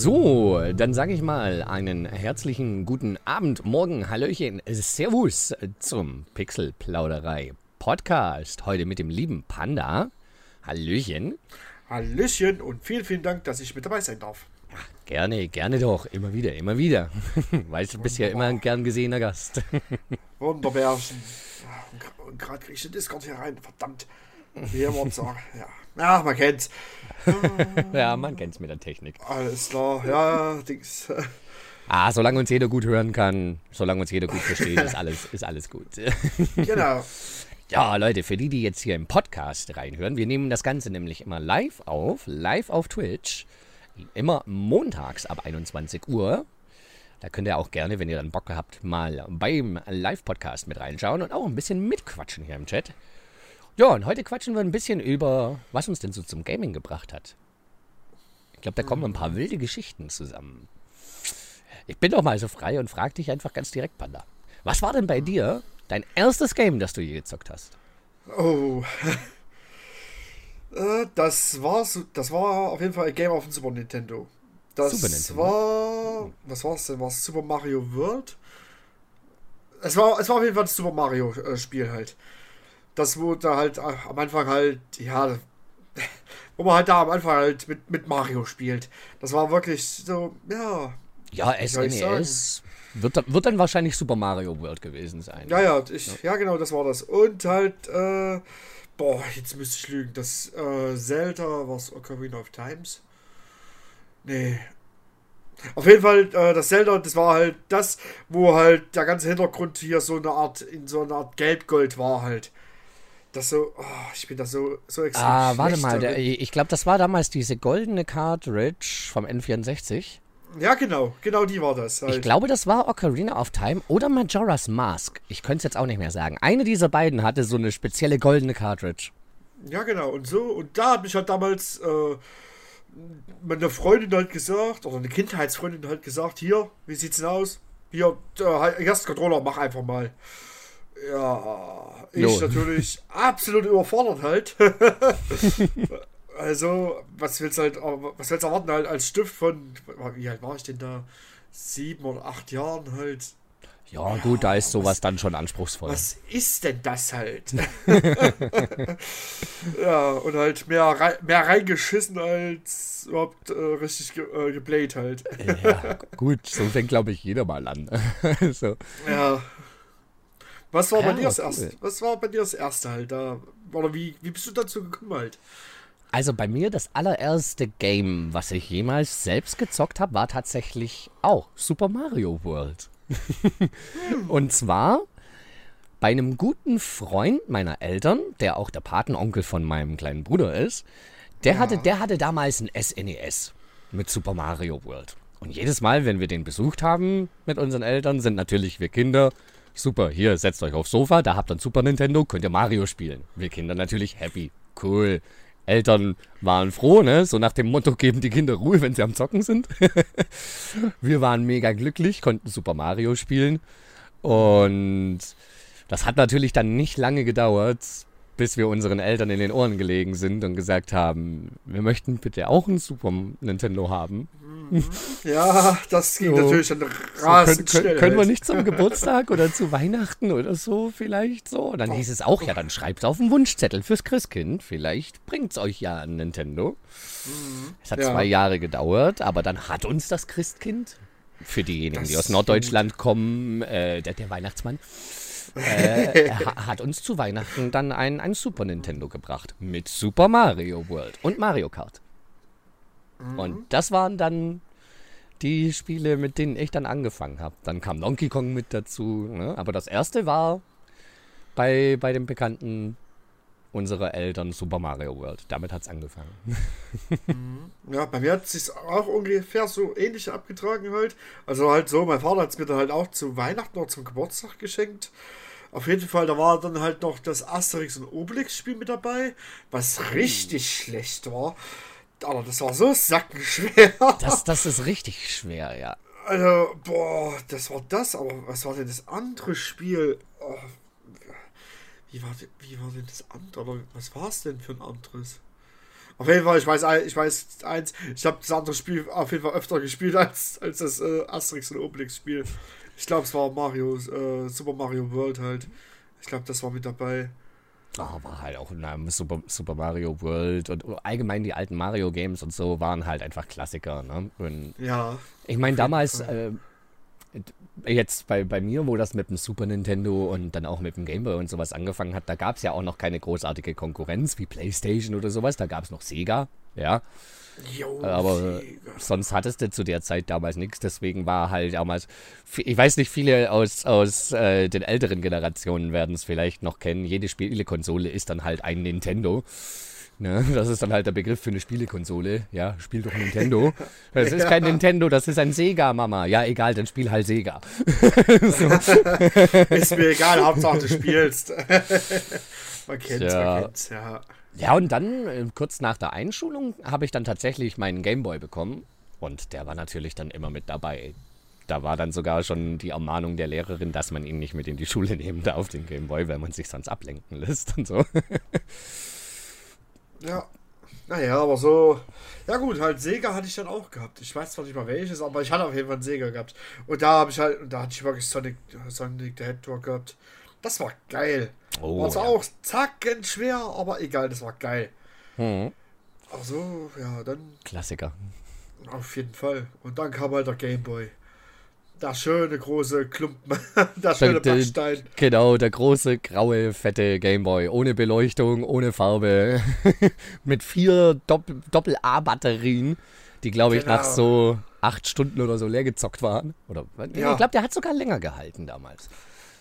So, dann sage ich mal einen herzlichen guten Abend, Morgen, Hallöchen, Servus zum Pixelplauderei Podcast. Heute mit dem lieben Panda. Hallöchen. Hallöchen und vielen, vielen Dank, dass ich mit dabei sein darf. Gerne, gerne doch. Immer wieder, immer wieder. Weißt du, bist ja immer ein gern gesehener Gast. Wunderbärchen. Und gerade kriege ich den Discord hier rein. Verdammt. Wie immer sagen. Ja. Ja, man kennt's. ja, man kennt's mit der Technik. Alles klar. Ja, Dings. Ah, solange uns jeder gut hören kann, solange uns jeder gut versteht, ist alles, ist alles gut. genau. Ja, Leute, für die, die jetzt hier im Podcast reinhören, wir nehmen das Ganze nämlich immer live auf, live auf Twitch. Immer montags ab 21 Uhr. Da könnt ihr auch gerne, wenn ihr dann Bock habt, mal beim Live-Podcast mit reinschauen und auch ein bisschen mitquatschen hier im Chat. Ja, und heute quatschen wir ein bisschen über, was uns denn so zum Gaming gebracht hat. Ich glaube, da kommen ein paar wilde Geschichten zusammen. Ich bin doch mal so frei und frage dich einfach ganz direkt, Panda. Was war denn bei dir dein erstes Game, das du je gezockt hast? Oh. Äh, das war, das war auf jeden Fall ein Game auf dem Super Nintendo. Das Super Nintendo. war. Was war es denn? War es Super Mario World? Es war, es war auf jeden Fall das Super Mario äh, Spiel halt. Das wurde halt äh, am Anfang halt, ja, wo man halt da am Anfang halt mit, mit Mario spielt. Das war wirklich so, ja. Ja, SNES. Wird, wird dann wahrscheinlich Super Mario World gewesen sein. Ja, ja, ich, ja. ja genau, das war das. Und halt, äh, Boah, jetzt müsste ich lügen. Das äh, Zelda was Ocarina of Times. Nee. Auf jeden Fall, äh, das Zelda, das war halt das, wo halt der ganze Hintergrund hier so eine Art, in so einer Art Gelbgold war halt. Das so, oh, ich bin da so, so extrem Ah, warte mal, der, ich glaube, das war damals diese goldene Cartridge vom N64. Ja, genau, genau die war das. Halt. Ich glaube, das war Ocarina of Time oder Majora's Mask. Ich könnte es jetzt auch nicht mehr sagen. Eine dieser beiden hatte so eine spezielle goldene Cartridge. Ja, genau. Und so, und da hat mich halt damals äh, meine Freundin halt gesagt, oder eine Kindheitsfreundin halt gesagt, hier, wie sieht's denn aus? Hier, äh, erst Controller, mach einfach mal. Ja, ich no. natürlich absolut überfordert halt. Also, was willst du halt, was willst du erwarten halt als Stift von, wie alt war ich denn da? Sieben oder acht Jahren halt. Ja, ja gut, da ist sowas was, dann schon anspruchsvoll. Was ist denn das halt? ja, und halt mehr, mehr reingeschissen als überhaupt äh, richtig ge, äh, geblayt halt. ja, gut, so fängt glaube ich jeder mal an. so. Ja. Was war ja, bei dir das cool. erste? Was war bei dir das erste halt da? Oder wie, wie bist du dazu gekommen halt? Also bei mir das allererste Game, was ich jemals selbst gezockt habe, war tatsächlich auch Super Mario World. Und zwar bei einem guten Freund meiner Eltern, der auch der Patenonkel von meinem kleinen Bruder ist. Der, ja. hatte, der hatte damals ein SNES e mit Super Mario World. Und jedes Mal, wenn wir den besucht haben mit unseren Eltern, sind natürlich wir Kinder super, hier setzt euch aufs Sofa, da habt ihr ein Super Nintendo, könnt ihr Mario spielen. Wir Kinder natürlich happy, cool. Eltern waren froh, ne? So nach dem Motto, geben die Kinder Ruhe, wenn sie am Zocken sind. wir waren mega glücklich, konnten Super Mario spielen. Und das hat natürlich dann nicht lange gedauert, bis wir unseren Eltern in den Ohren gelegen sind und gesagt haben, wir möchten bitte auch ein Super Nintendo haben. Mhm. Ja, das ging so. natürlich dann rasend so, können, können, können wir nicht zum Geburtstag oder zu Weihnachten oder so vielleicht so? Und dann hieß es auch, ja, dann schreibt es auf den Wunschzettel fürs Christkind. Vielleicht bringt es euch ja ein Nintendo. Mhm. Es hat ja. zwei Jahre gedauert, aber dann hat uns das Christkind, für diejenigen, das die aus Norddeutschland kommen, äh, der, der Weihnachtsmann, äh, hat uns zu Weihnachten dann ein, ein Super Nintendo gebracht mit Super Mario World und Mario Kart. Mhm. Und das waren dann die Spiele, mit denen ich dann angefangen habe. Dann kam Donkey Kong mit dazu. Ne? Aber das erste war bei, bei dem bekannten unserer Eltern Super Mario World. Damit hat es angefangen. Mhm. Ja, bei mir hat es sich auch ungefähr so ähnlich abgetragen halt. Also halt so, mein Vater hat es mir dann halt auch zu Weihnachten oder zum Geburtstag geschenkt. Auf jeden Fall, da war dann halt noch das Asterix und Obelix Spiel mit dabei, was richtig schlecht war. Aber das war so sackenschwer. Das, das ist richtig schwer, ja. Also, boah, das war das, aber was war denn das andere Spiel? Oh, wie, war, wie war denn das andere? Was war es denn für ein anderes? Auf jeden Fall, ich weiß, ich weiß eins, ich habe das andere Spiel auf jeden Fall öfter gespielt als, als das äh, Asterix und Obelix Spiel. Ich glaube, es war Mario, äh, Super Mario World halt. Ich glaube, das war mit dabei. Oh, war halt auch in Super, Super Mario World und allgemein die alten Mario Games und so waren halt einfach Klassiker. Ne? Und ja. Ich meine, damals, äh, jetzt bei, bei mir, wo das mit dem Super Nintendo und dann auch mit dem Game Boy und sowas angefangen hat, da gab es ja auch noch keine großartige Konkurrenz wie PlayStation oder sowas. Da gab es noch Sega, ja. Jo, aber sonst hattest du zu der Zeit damals nichts. Deswegen war halt damals, ich weiß nicht, viele aus, aus äh, den älteren Generationen werden es vielleicht noch kennen. Jede Spielekonsole ist dann halt ein Nintendo. Ne? Das ist dann halt der Begriff für eine Spielekonsole. Ja, spiel doch Nintendo. Das ist kein Nintendo, das ist ein Sega, Mama. Ja, egal, dann spiel halt Sega. ist mir egal, Hauptsache du spielst. man kennt's, ja. man kennt's, ja. Ja, und dann, äh, kurz nach der Einschulung, habe ich dann tatsächlich meinen Gameboy bekommen. Und der war natürlich dann immer mit dabei. Da war dann sogar schon die Ermahnung der Lehrerin, dass man ihn nicht mit in die Schule nehmen darf, den Gameboy, weil man sich sonst ablenken lässt und so. Ja. Naja, aber so. Ja gut, halt Sega hatte ich dann auch gehabt. Ich weiß zwar nicht mal welches, aber ich hatte auf jeden Fall einen Sega gehabt. Und da habe ich halt, da hatte ich wirklich Sonic, Sonic the Hedgehog gehabt. Das war geil. Oh, war zwar ja. auch zacken schwer, aber egal, das war geil. Hm. Also, ja, dann. Klassiker. Auf jeden Fall. Und dann kam halt der Gameboy. Der schöne große Klumpen, der schöne der, Backstein. Genau, der große, graue, fette Gameboy. Ohne Beleuchtung, ohne Farbe. Mit vier Doppel-A-Batterien, die, glaube ich, genau. nach so acht Stunden oder so leer gezockt waren. Oder, ja. Ich glaube, der hat sogar länger gehalten damals.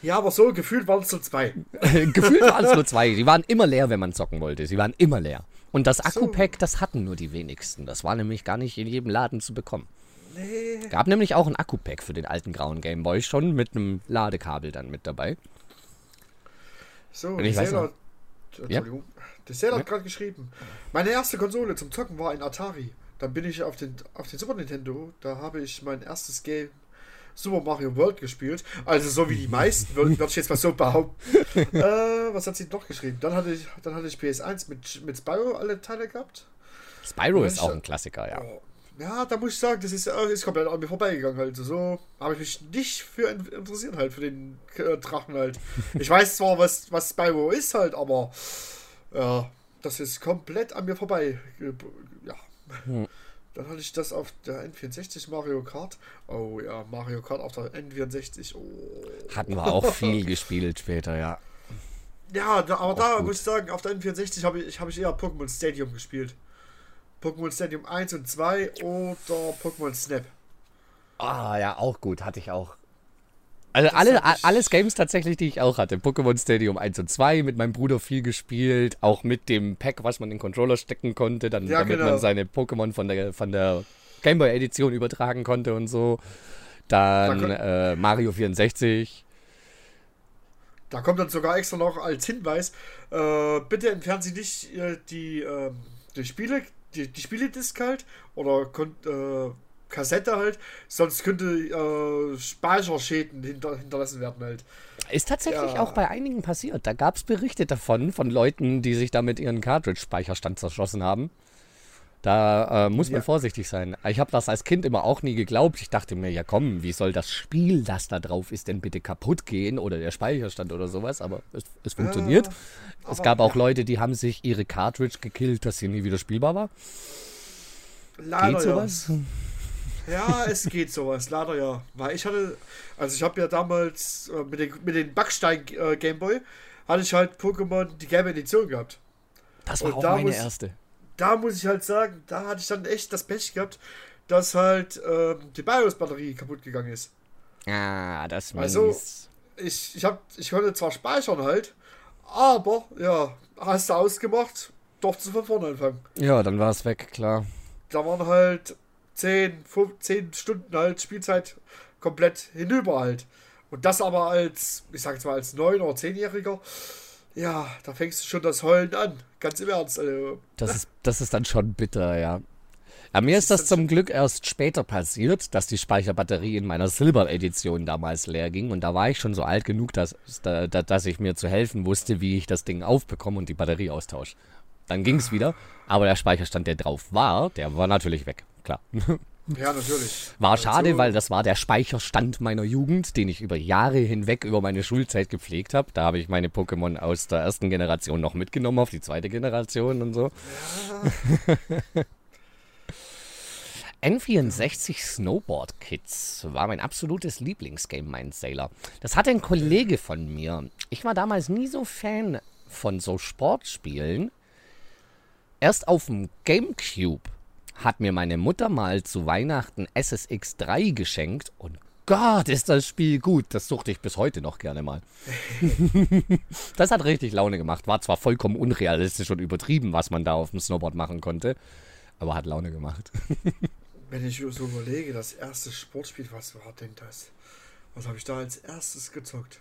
Ja, aber so gefühlt waren es nur zwei. gefühlt waren es nur zwei. Die waren immer leer, wenn man zocken wollte. Sie waren immer leer. Und das Akku-Pack, das hatten nur die wenigsten. Das war nämlich gar nicht in jedem Laden zu bekommen. Nee. Gab nämlich auch ein Akku-Pack für den alten grauen Gameboy schon mit einem Ladekabel dann mit dabei. So, Und ich weiß noch, Entschuldigung. Ja? Der Sale hat ja? gerade geschrieben. Meine erste Konsole zum Zocken war ein Atari. Dann bin ich auf den, auf den Super Nintendo. Da habe ich mein erstes Game Super Mario World gespielt. Also so wie die meisten, würde ich jetzt mal so behaupten. äh, was hat sie noch geschrieben? Dann hatte ich, dann hatte ich PS1 mit, mit Spyro alle Teile gehabt. Spyro ist auch ein Klassiker, ja. Oh, ja, da muss ich sagen, das ist, äh, ist komplett an mir vorbeigegangen halt. So habe ich mich nicht für interessiert halt, für den äh, Drachen halt. Ich weiß zwar, was, was Spyro ist halt, aber ja, das ist komplett an mir vorbei. Ja. Hm. Dann hatte ich das auf der N64 Mario Kart. Oh ja, Mario Kart auf der N64. Oh. Hatten wir auch viel gespielt später, ja. Ja, da, aber auch da gut. muss ich sagen, auf der N64 habe ich, hab ich eher Pokémon Stadium gespielt. Pokémon Stadium 1 und 2 oder Pokémon Snap. Ah, ja, auch gut, hatte ich auch. Also alle, alles Games tatsächlich, die ich auch hatte. Pokémon Stadium 1 und 2, mit meinem Bruder viel gespielt, auch mit dem Pack, was man in den Controller stecken konnte, dann, ja, damit genau. man seine Pokémon von der, von der Gameboy Edition übertragen konnte und so. Dann da äh, Mario 64. Da kommt dann sogar extra noch als Hinweis, äh, bitte entfernen Sie nicht äh, die, ähm, die Spiele, die, die Spieledisk halt oder äh, Kassette halt, sonst könnte äh, Speicherschäden hinter, hinterlassen werden halt. Ist tatsächlich ja. auch bei einigen passiert. Da gab es Berichte davon, von Leuten, die sich damit ihren Cartridge-Speicherstand zerschossen haben. Da äh, muss man ja. vorsichtig sein. Ich habe das als Kind immer auch nie geglaubt. Ich dachte mir, ja komm, wie soll das Spiel, das da drauf ist, denn bitte kaputt gehen oder der Speicherstand oder sowas. Aber es, es funktioniert. Äh, es gab auch Leute, die haben sich ihre Cartridge gekillt, dass sie nie wieder spielbar war. Leider Geht sowas? Ja. Ja, es geht sowas, leider ja. Weil ich hatte, also ich habe ja damals äh, mit, den, mit den Backstein äh, Gameboy, hatte ich halt Pokémon die gelbe Edition gehabt. Das war Und auch meine muss, erste da muss ich halt sagen, da hatte ich dann echt das Pech gehabt, dass halt ähm, die BIOS-Batterie kaputt gegangen ist. Ah, das war Also, ich, ich, hab, ich konnte zwar speichern halt, aber ja, hast du ausgemacht, durfte du von vorne anfangen. Ja, dann war es weg, klar. Da waren halt 10, 15 Stunden halt Spielzeit komplett hinüber halt. Und das aber als, ich sag jetzt mal, als 9- oder 10-Jähriger ja, da fängst du schon das Heulen an. Ganz im Ernst. Also. Das, ist, das ist dann schon bitter, ja. Ja, mir ist das zum Glück erst später passiert, dass die Speicherbatterie in meiner Silber-Edition damals leer ging. Und da war ich schon so alt genug, dass, dass ich mir zu helfen wusste, wie ich das Ding aufbekomme und die Batterie austausche. Dann ging es wieder. Aber der Speicherstand, der drauf war, der war natürlich weg. Klar. Ja, natürlich. War also, schade, weil das war der Speicherstand meiner Jugend, den ich über Jahre hinweg über meine Schulzeit gepflegt habe. Da habe ich meine Pokémon aus der ersten Generation noch mitgenommen auf die zweite Generation und so. Ja. N64 Snowboard Kids war mein absolutes Lieblingsgame, mein Sailor. Das hatte ein Kollege von mir. Ich war damals nie so Fan von so Sportspielen. Erst auf dem Gamecube hat mir meine Mutter mal zu Weihnachten SSX 3 geschenkt und Gott, ist das Spiel gut. Das suchte ich bis heute noch gerne mal. das hat richtig Laune gemacht. War zwar vollkommen unrealistisch und übertrieben, was man da auf dem Snowboard machen konnte, aber hat Laune gemacht. Wenn ich so überlege, das erste Sportspiel, was war denn das? Was habe ich da als erstes gezockt?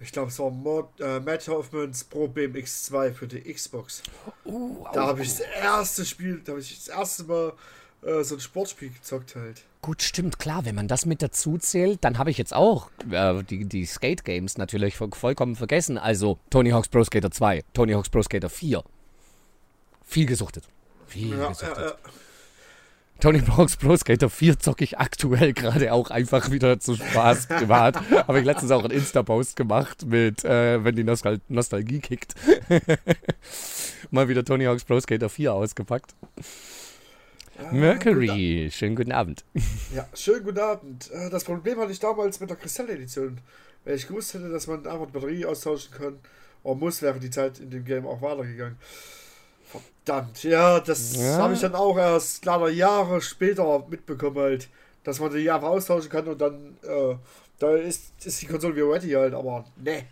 Ich glaube, es war Mod, äh, Matt Hoffmans Pro BMX 2 für die Xbox. Uh, da habe ich das erste Spiel, da habe ich das erste Mal äh, so ein Sportspiel gezockt halt. Gut, stimmt, klar, wenn man das mit dazu zählt, dann habe ich jetzt auch äh, die, die Skate Games natürlich vollkommen vergessen. Also Tony Hawk's Pro Skater 2, Tony Hawk's Pro Skater 4. Viel gesuchtet. Viel ja, gesuchtet. Ja, ja. Tony Hawk's Pro Skater 4 zocke ich aktuell gerade auch einfach wieder zu Spaß privat. Habe ich letztens auch einen Insta-Post gemacht mit, äh, wenn die Nostal Nostalgie kickt. Mal wieder Tony Hawk's Pro Skater 4 ausgepackt. Ja, Mercury, schönen guten Abend. Ja, schönen guten Abend. Äh, das Problem hatte ich damals mit der Kristall-Edition. Wenn ich gewusst hätte, dass man einfach Batterie austauschen kann, oder muss, wäre die Zeit in dem Game auch weitergegangen. Verdammt, ja, das ja. habe ich dann auch erst leider Jahre später mitbekommen halt, dass man die einfach austauschen kann und dann, äh, da ist, ist die Konsole wieder ready halt, aber ne.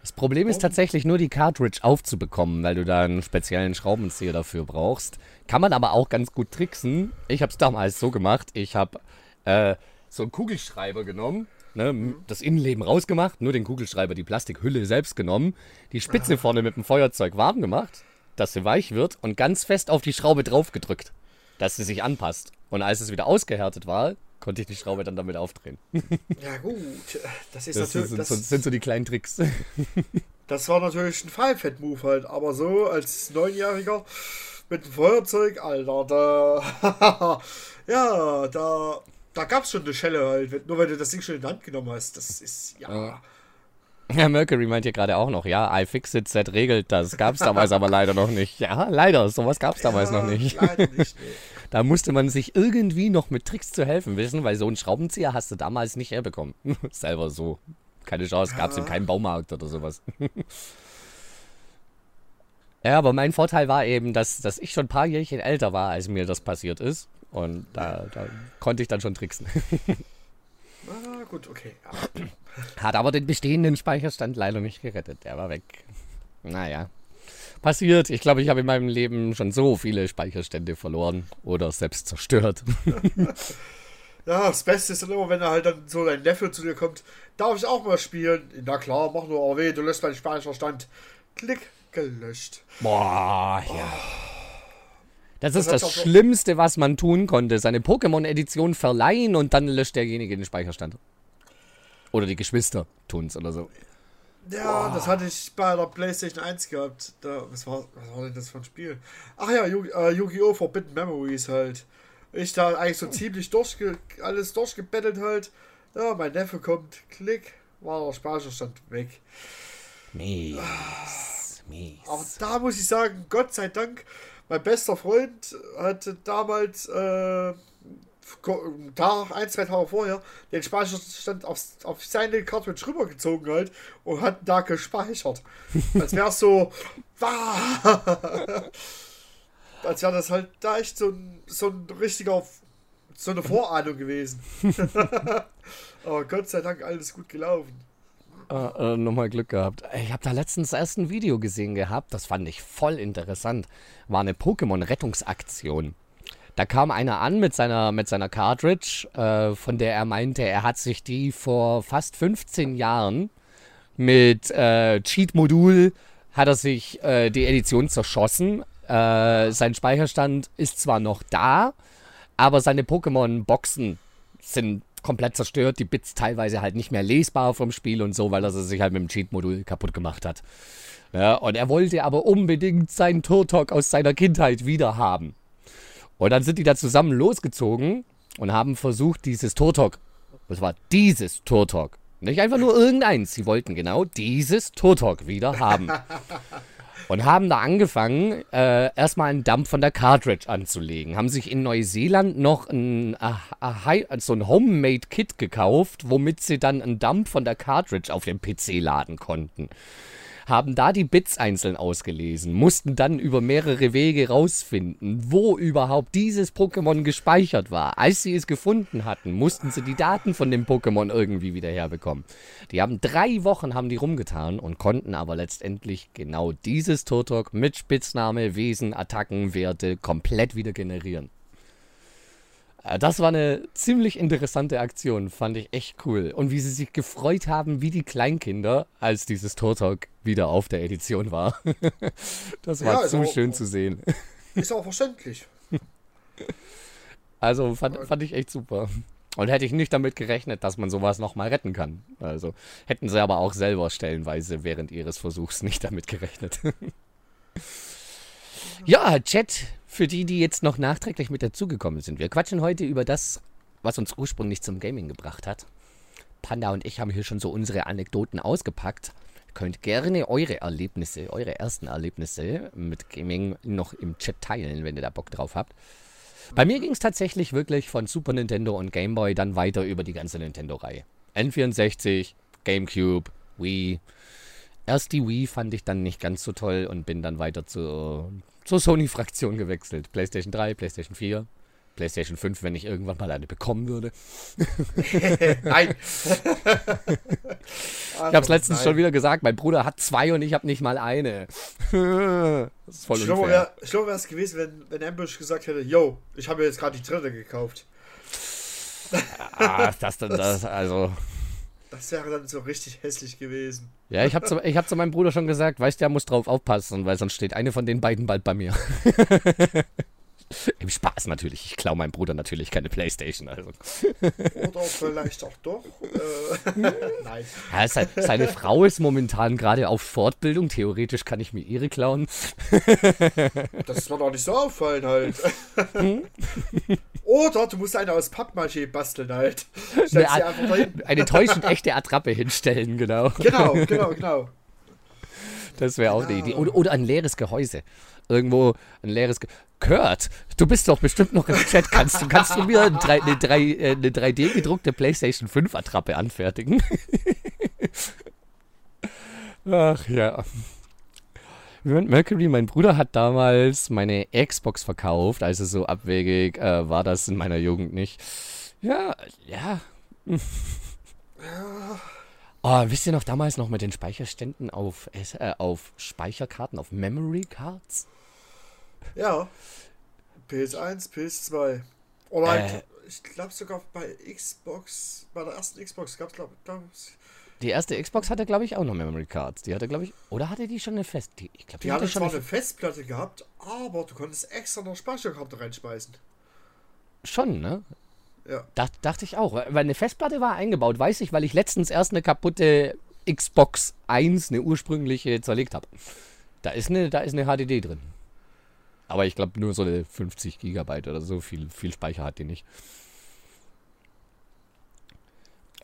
Das Problem ist tatsächlich nur die Cartridge aufzubekommen, weil du da einen speziellen Schraubenzieher dafür brauchst. Kann man aber auch ganz gut tricksen. Ich habe es damals so gemacht, ich habe äh, so einen Kugelschreiber genommen, ne, mhm. das Innenleben rausgemacht, nur den Kugelschreiber, die Plastikhülle selbst genommen, die Spitze vorne mit dem Feuerzeug warm gemacht dass sie weich wird und ganz fest auf die Schraube drauf gedrückt, dass sie sich anpasst. Und als es wieder ausgehärtet war, konnte ich die Schraube dann damit aufdrehen. Ja gut, das ist das natürlich... Sind, das sind so die kleinen Tricks. Das war natürlich ein Five-Head-Move halt, aber so als Neunjähriger mit dem Feuerzeug, Alter, da... ja, da... Da gab es schon eine Schelle halt, nur weil du das Ding schon in die Hand genommen hast. Das ist, ja... ja. Ja, Mercury meint hier gerade auch noch, ja, iFixit Set regelt das. Gab es damals aber leider noch nicht. Ja, leider, sowas gab es damals ja, noch nicht. Leider nicht nee. Da musste man sich irgendwie noch mit Tricks zu helfen wissen, weil so einen Schraubenzieher hast du damals nicht herbekommen. Selber so. Keine Chance, gab es in keinem Baumarkt oder sowas. ja, aber mein Vorteil war eben, dass, dass ich schon ein paar Jährchen älter war, als mir das passiert ist. Und da, da konnte ich dann schon tricksen. Ah, gut, okay. Ja. Hat aber den bestehenden Speicherstand leider nicht gerettet. Der war weg. Naja. Passiert. Ich glaube, ich habe in meinem Leben schon so viele Speicherstände verloren oder selbst zerstört. ja, das Beste ist dann immer, wenn da halt dann so dein Neffe zu dir kommt. Darf ich auch mal spielen? Na klar, mach nur AW, du löscht meinen Speicherstand. Klick, gelöscht. Boah, ja. Oh. Das, das ist das Schlimmste, was man tun konnte. Seine Pokémon-Edition verleihen und dann löscht derjenige den Speicherstand. Oder die Geschwister tun es oder so. Ja, oh. das hatte ich bei der PlayStation 1 gehabt. Da, was, war, was war denn das für ein Spiel? Ach ja, äh, Yu-Gi-Oh! Forbidden Memories halt. Ich da eigentlich so ziemlich durchge alles durchgebettelt halt. Ja, mein Neffe kommt, klick, war der Speicherstand weg. Mies. Mies. Aber da muss ich sagen, Gott sei Dank, mein bester Freund hatte damals äh, Tag, ein, zwei Tage vorher, den Speicherstand auf, auf seine Cartridge rübergezogen halt und hat da gespeichert. Als wäre es so, als wäre das halt da echt so ein, so ein richtiger, so eine Vorahnung gewesen. Aber Gott sei Dank alles gut gelaufen. Äh, äh, nochmal Glück gehabt. Ich habe da letztens erst ein Video gesehen gehabt, das fand ich voll interessant. War eine Pokémon-Rettungsaktion. Da kam einer an mit seiner, mit seiner Cartridge, äh, von der er meinte, er hat sich die vor fast 15 Jahren mit äh, Cheat-Modul hat er sich äh, die Edition zerschossen. Äh, sein Speicherstand ist zwar noch da, aber seine Pokémon-Boxen sind komplett zerstört, die Bits teilweise halt nicht mehr lesbar vom Spiel und so, weil er sich halt mit dem Cheat-Modul kaputt gemacht hat. Ja, und er wollte aber unbedingt seinen Turtok aus seiner Kindheit wieder haben. Und dann sind die da zusammen losgezogen und haben versucht, dieses Turtok, das war dieses Turtok, nicht einfach nur irgendeins, sie wollten genau dieses Turtok wieder haben. Und haben da angefangen, äh, erstmal einen Dump von der Cartridge anzulegen. Haben sich in Neuseeland noch ein, äh, so ein Homemade-Kit gekauft, womit sie dann einen Dump von der Cartridge auf dem PC laden konnten haben da die Bits einzeln ausgelesen, mussten dann über mehrere Wege rausfinden, wo überhaupt dieses Pokémon gespeichert war. Als sie es gefunden hatten, mussten sie die Daten von dem Pokémon irgendwie wieder herbekommen. Die haben drei Wochen haben die rumgetan und konnten aber letztendlich genau dieses Turtok mit Spitzname, Wesen, Attacken, Werte komplett wieder generieren. Äh, das war eine ziemlich interessante Aktion, fand ich echt cool. Und wie sie sich gefreut haben, wie die Kleinkinder, als dieses Turtok wieder auf der Edition war. das war ja, zu auch, schön zu sehen. Ist auch verständlich. Also fand, fand ich echt super. Und hätte ich nicht damit gerechnet, dass man sowas nochmal retten kann. Also hätten sie aber auch selber stellenweise während ihres Versuchs nicht damit gerechnet. ja, Chat, für die, die jetzt noch nachträglich mit dazugekommen sind. Wir quatschen heute über das, was uns ursprünglich zum Gaming gebracht hat. Panda und ich haben hier schon so unsere Anekdoten ausgepackt. Ihr könnt gerne eure Erlebnisse, eure ersten Erlebnisse mit Gaming noch im Chat teilen, wenn ihr da Bock drauf habt. Bei mir ging es tatsächlich wirklich von Super Nintendo und Game Boy dann weiter über die ganze Nintendo-Reihe. N64, GameCube, Wii. Erst die Wii fand ich dann nicht ganz so toll und bin dann weiter zu zur Sony-Fraktion gewechselt. PlayStation 3, PlayStation 4, PlayStation 5, wenn ich irgendwann mal eine bekommen würde. Nein. ich habe es letztens Nein. schon wieder gesagt, mein Bruder hat zwei und ich habe nicht mal eine. das ist voll Schlimmer wäre wär es gewesen, wenn, wenn Ambush gesagt hätte, yo, ich habe jetzt gerade die dritte gekauft. ah, das dann das, also... Das wäre dann so richtig hässlich gewesen. Ja, ich habe zu, hab zu meinem Bruder schon gesagt, weißt du, er muss drauf aufpassen, weil sonst steht eine von den beiden bald bei mir. Im Spaß natürlich. Ich klaue meinem Bruder natürlich keine Playstation. Also. Oder vielleicht auch doch. Äh, nein. Ja, seine, seine Frau ist momentan gerade auf Fortbildung. Theoretisch kann ich mir ihre klauen. das ist mir doch nicht so auffallen halt. Hm? Oder du musst eine aus Pappmaché basteln halt. Eine, eine täuschend echte Attrappe hinstellen, genau. Genau, genau, genau. Das wäre auch genau. eine Idee. Oder, oder, ein leeres Gehäuse. Irgendwo ein leeres Gehäuse. Kurt, du bist doch bestimmt noch im Chat. Kannst du, kannst du mir eine, 3, eine, 3, äh, eine 3D gedruckte PlayStation 5 Attrappe anfertigen? Ach ja. Mercury, mein Bruder hat damals meine Xbox verkauft, also so abwegig äh, war das in meiner Jugend nicht. Ja, ja. Oh, wisst ihr noch damals noch mit den Speicherständen auf, äh, auf Speicherkarten, auf Memory Cards? Ja. PS1, PS2. Oder äh, ich glaube sogar bei Xbox, bei der ersten Xbox gab es, glaube glaub, die erste Xbox hatte, glaube ich, auch noch Memory Cards. Die hatte, glaube ich, oder hatte die schon eine Fest? Die, ich glaub, die, die hatte, hatte schon zwar eine Festplatte gehabt, aber du konntest extra noch Speicherkarte reinspeisen. Schon, ne? Ja. Dacht, dachte ich auch. Weil eine Festplatte war eingebaut, weiß ich, weil ich letztens erst eine kaputte Xbox 1, eine ursprüngliche, zerlegt habe. Da ist eine, da ist eine HDD drin. Aber ich glaube nur so eine 50 Gigabyte oder so. Viel, viel Speicher hat die nicht.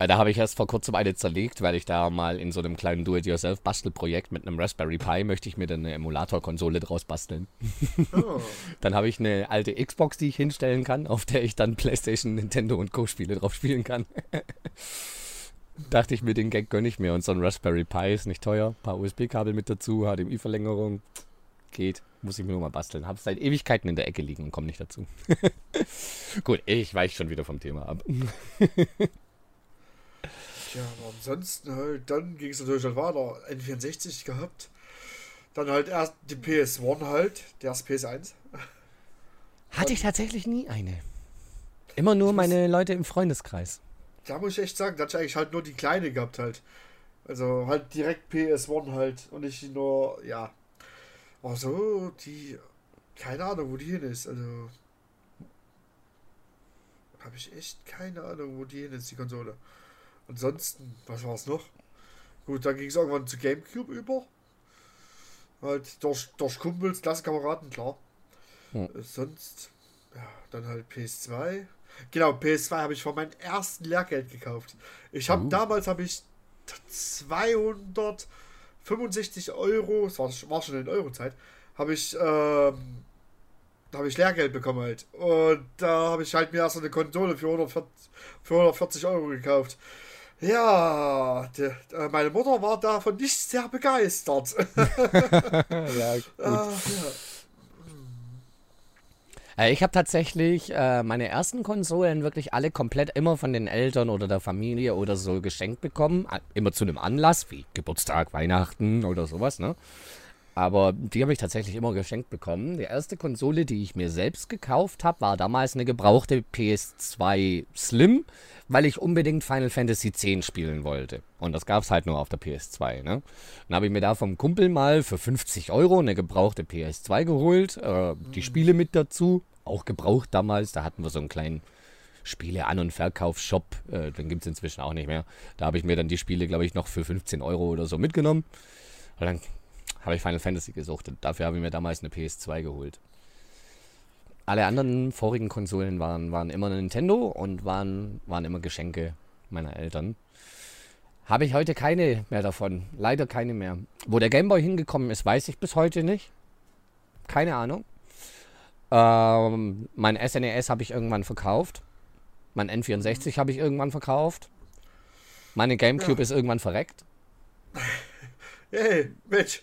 Da habe ich erst vor kurzem eine zerlegt, weil ich da mal in so einem kleinen Do-it-yourself-Bastelprojekt mit einem Raspberry Pi möchte ich mir dann eine Emulator-Konsole draus basteln. Oh. dann habe ich eine alte Xbox, die ich hinstellen kann, auf der ich dann PlayStation, Nintendo und Co-Spiele drauf spielen kann. Dachte ich mir, den Gag gönne ich mir. Und so ein Raspberry Pi ist nicht teuer. Ein paar USB-Kabel mit dazu, HDMI-Verlängerung. Geht. Muss ich mir nur mal basteln. Habe seit Ewigkeiten in der Ecke liegen und komme nicht dazu. Gut, ich weiche schon wieder vom Thema ab. Ja, aber ansonsten halt, dann ging es natürlich halt weiter. N64 gehabt. Dann halt erst die PS1 halt, der erst PS1. Hatte ich tatsächlich nie eine. Immer nur meine Leute im Freundeskreis. Da muss ich echt sagen, da hatte ich eigentlich halt nur die kleine gehabt halt. Also halt direkt PS1 halt und nicht nur, ja. Aber so, die, keine Ahnung, wo die hin ist. Also habe ich echt keine Ahnung, wo die hin ist, die Konsole. Ansonsten, was war es noch? Gut, dann ging es irgendwann zu Gamecube über. Halt durch, durch Kumpels, Klassenkameraden, klar. Hm. Sonst, ja, dann halt PS2. Genau, PS2 habe ich von meinem ersten Lehrgeld gekauft. Ich habe uh. damals habe ich 265 Euro, das war, war schon in Eurozeit, habe ich ähm, habe ich Lehrgeld bekommen halt. Und da habe ich halt mir erst eine Konsole für 140, für 140 Euro gekauft. Ja, die, äh, meine Mutter war davon nicht sehr begeistert. ja, gut. Ah, ja. Äh, ich habe tatsächlich äh, meine ersten Konsolen wirklich alle komplett immer von den Eltern oder der Familie oder so geschenkt bekommen. Immer zu einem Anlass, wie Geburtstag, Weihnachten oder sowas, ne? Aber die habe ich tatsächlich immer geschenkt bekommen. Die erste Konsole, die ich mir selbst gekauft habe, war damals eine gebrauchte PS2 Slim, weil ich unbedingt Final Fantasy X spielen wollte. Und das gab es halt nur auf der PS2. Ne? Dann habe ich mir da vom Kumpel mal für 50 Euro eine gebrauchte PS2 geholt. Äh, die mhm. Spiele mit dazu, auch gebraucht damals. Da hatten wir so einen kleinen Spiele-An- und Verkaufsshop. Äh, den gibt es inzwischen auch nicht mehr. Da habe ich mir dann die Spiele, glaube ich, noch für 15 Euro oder so mitgenommen. Und dann habe ich Final Fantasy gesucht und dafür habe ich mir damals eine PS2 geholt. Alle anderen vorigen Konsolen waren, waren immer Nintendo und waren, waren immer Geschenke meiner Eltern. Habe ich heute keine mehr davon. Leider keine mehr. Wo der Gameboy hingekommen ist, weiß ich bis heute nicht. Keine Ahnung. Ähm, mein SNES e habe ich irgendwann verkauft. Mein N64 habe ich irgendwann verkauft. Meine Gamecube ja. ist irgendwann verreckt. Hey, Mensch,